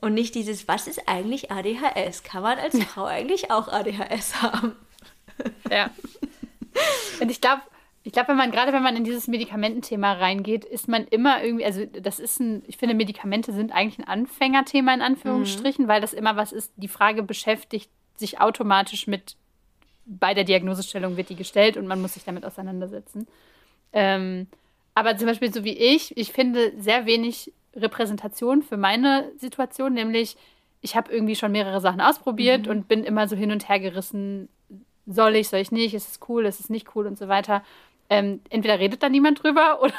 und nicht dieses, was ist eigentlich ADHS? Kann man als Frau eigentlich auch ADHS haben? Ja. Und ich glaube, ich glaube, wenn man, gerade wenn man in dieses Medikamententhema reingeht, ist man immer irgendwie, also das ist ein, ich finde, Medikamente sind eigentlich ein Anfängerthema in Anführungsstrichen, mhm. weil das immer was ist, die Frage beschäftigt sich automatisch mit, bei der Diagnosestellung wird die gestellt und man muss sich damit auseinandersetzen. Ähm, aber zum Beispiel so wie ich, ich finde sehr wenig Repräsentation für meine Situation, nämlich ich habe irgendwie schon mehrere Sachen ausprobiert mhm. und bin immer so hin und her gerissen, soll ich, soll ich nicht, ist es cool, ist es nicht cool und so weiter ähm, entweder redet da niemand drüber oder,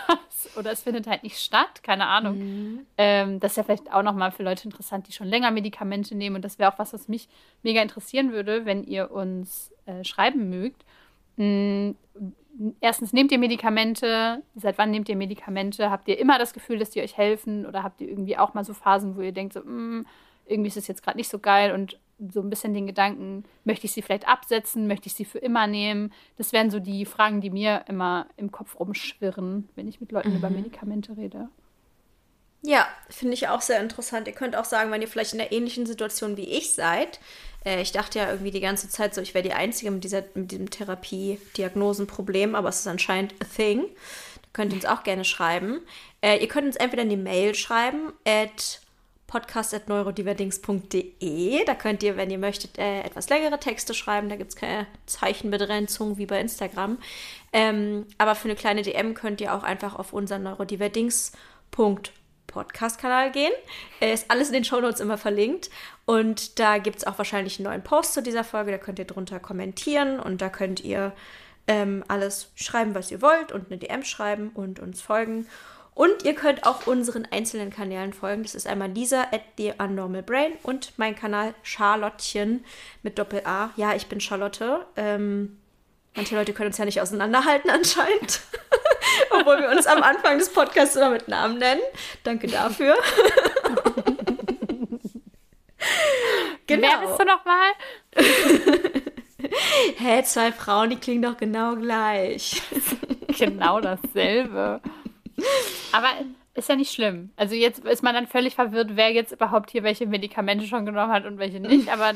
oder es findet halt nicht statt, keine Ahnung. Mhm. Ähm, das ist ja vielleicht auch nochmal für Leute interessant, die schon länger Medikamente nehmen. Und das wäre auch was, was mich mega interessieren würde, wenn ihr uns äh, schreiben mögt. Mhm. Erstens, nehmt ihr Medikamente? Seit wann nehmt ihr Medikamente? Habt ihr immer das Gefühl, dass die euch helfen? Oder habt ihr irgendwie auch mal so Phasen, wo ihr denkt, so, mm, irgendwie ist es jetzt gerade nicht so geil und so ein bisschen den Gedanken, möchte ich sie vielleicht absetzen, möchte ich sie für immer nehmen? Das wären so die Fragen, die mir immer im Kopf rumschwirren, wenn ich mit Leuten mhm. über Medikamente rede. Ja, finde ich auch sehr interessant. Ihr könnt auch sagen, wenn ihr vielleicht in der ähnlichen Situation wie ich seid. Äh, ich dachte ja irgendwie die ganze Zeit so, ich wäre die Einzige mit, dieser, mit diesem Therapie-Diagnosen-Problem, aber es ist anscheinend a thing. Könnt ihr uns auch gerne schreiben. Äh, ihr könnt uns entweder eine Mail schreiben, at podcast.neurodiverdings.de. Da könnt ihr, wenn ihr möchtet, äh, etwas längere Texte schreiben. Da gibt es keine Zeichenbegrenzung wie bei Instagram. Ähm, aber für eine kleine DM könnt ihr auch einfach auf unseren neurodiverdings.podcast-Kanal gehen. Äh, ist alles in den Shownotes immer verlinkt. Und da gibt es auch wahrscheinlich einen neuen Post zu dieser Folge. Da könnt ihr drunter kommentieren und da könnt ihr ähm, alles schreiben, was ihr wollt und eine DM schreiben und uns folgen. Und ihr könnt auch unseren einzelnen Kanälen folgen. Das ist einmal Lisa at the Unnormal Brain und mein Kanal Charlottchen mit Doppel-A. Ja, ich bin Charlotte. Ähm, manche Leute können uns ja nicht auseinanderhalten anscheinend. Obwohl wir uns am Anfang des Podcasts immer mit Namen nennen. Danke dafür. genau. Wer bist du nochmal? Hä, zwei Frauen, die klingen doch genau gleich. genau dasselbe. Aber ist ja nicht schlimm. Also jetzt ist man dann völlig verwirrt, wer jetzt überhaupt hier welche Medikamente schon genommen hat und welche nicht. Aber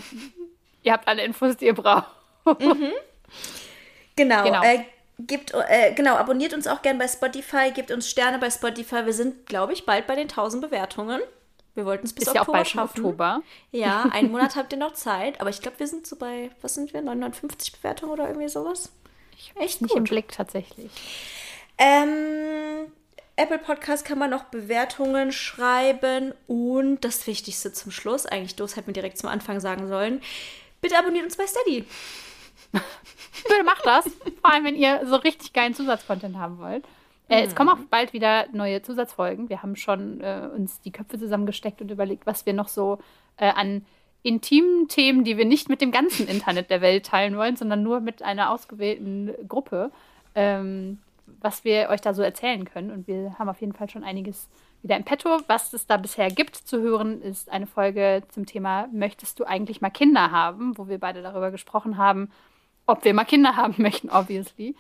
ihr habt alle Infos, die ihr braucht. Mhm. Genau. genau. Äh, Gebt, äh, genau, abonniert uns auch gern bei Spotify, gebt uns Sterne bei Spotify. Wir sind, glaube ich, bald bei den 1000 Bewertungen. Wir wollten es bis Ist Oktober ja auch bald schaffen. Oktober. Ja, einen Monat habt ihr noch Zeit, aber ich glaube, wir sind so bei, was sind wir, 950 Bewertungen oder irgendwie sowas? Ich Echt nicht gut. im Blick tatsächlich. Ähm, Apple Podcast kann man noch Bewertungen schreiben und das Wichtigste zum Schluss, eigentlich Dos hätten wir direkt zum Anfang sagen sollen. Bitte abonniert uns bei Steady. Bitte macht das. Vor allem, wenn ihr so richtig geilen Zusatzcontent haben wollt. Äh, mhm. Es kommen auch bald wieder neue Zusatzfolgen. Wir haben schon äh, uns die Köpfe zusammengesteckt und überlegt, was wir noch so äh, an intimen Themen, die wir nicht mit dem ganzen Internet der Welt teilen wollen, sondern nur mit einer ausgewählten Gruppe, ähm, was wir euch da so erzählen können. Und wir haben auf jeden Fall schon einiges wieder im Petto. Was es da bisher gibt zu hören, ist eine Folge zum Thema Möchtest du eigentlich mal Kinder haben, wo wir beide darüber gesprochen haben, ob wir mal Kinder haben möchten, obviously.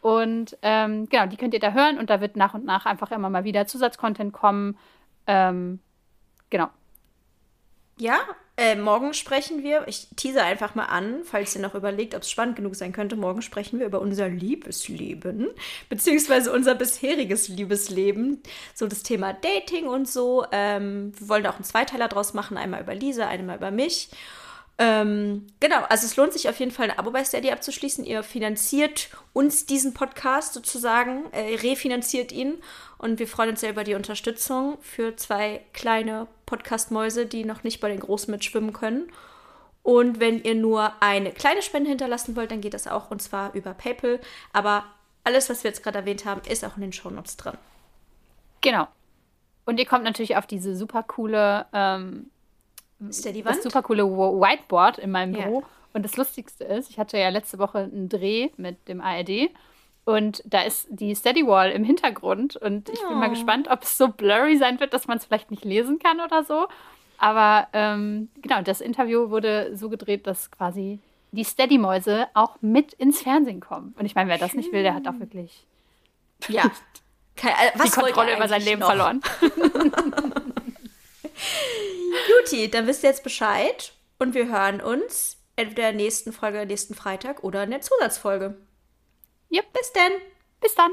Und ähm, genau, die könnt ihr da hören und da wird nach und nach einfach immer mal wieder Zusatzcontent kommen. Ähm, genau. Ja, äh, morgen sprechen wir, ich tease einfach mal an, falls ihr noch überlegt, ob es spannend genug sein könnte. Morgen sprechen wir über unser Liebesleben, beziehungsweise unser bisheriges Liebesleben. So das Thema Dating und so. Ähm, wir wollen auch einen Zweiteiler draus machen, einmal über Lisa, einmal über mich. Ähm, genau, also es lohnt sich auf jeden Fall ein Abo bei Steady abzuschließen. Ihr finanziert uns diesen Podcast sozusagen, äh, refinanziert ihn und wir freuen uns sehr über die Unterstützung für zwei kleine Podcast-Mäuse, die noch nicht bei den Großen mitschwimmen können. Und wenn ihr nur eine kleine Spende hinterlassen wollt, dann geht das auch und zwar über PayPal. Aber alles, was wir jetzt gerade erwähnt haben, ist auch in den Shownotes drin. Genau. Und ihr kommt natürlich auf diese super coole ähm, ist der die Wand? Das super coole Whiteboard in meinem Büro. Ja. Und das Lustigste ist, ich hatte ja letzte Woche einen Dreh mit dem ARD und da ist die Steady Wall im Hintergrund und ich oh. bin mal oh. gespannt, ob es so blurry sein wird, dass man es vielleicht nicht lesen kann oder so. Aber ähm, genau, das Interview wurde so gedreht, dass quasi die Steady-Mäuse auch mit ins Fernsehen kommen. Und ich meine, wer das nicht will, der hat auch wirklich ja. Kein, äh, was die Kontrolle über sein Leben noch? verloren. Juti, dann wisst ihr jetzt Bescheid und wir hören uns entweder in der nächsten Folge nächsten Freitag oder in der Zusatzfolge. Yep. Bis dann. Bis dann.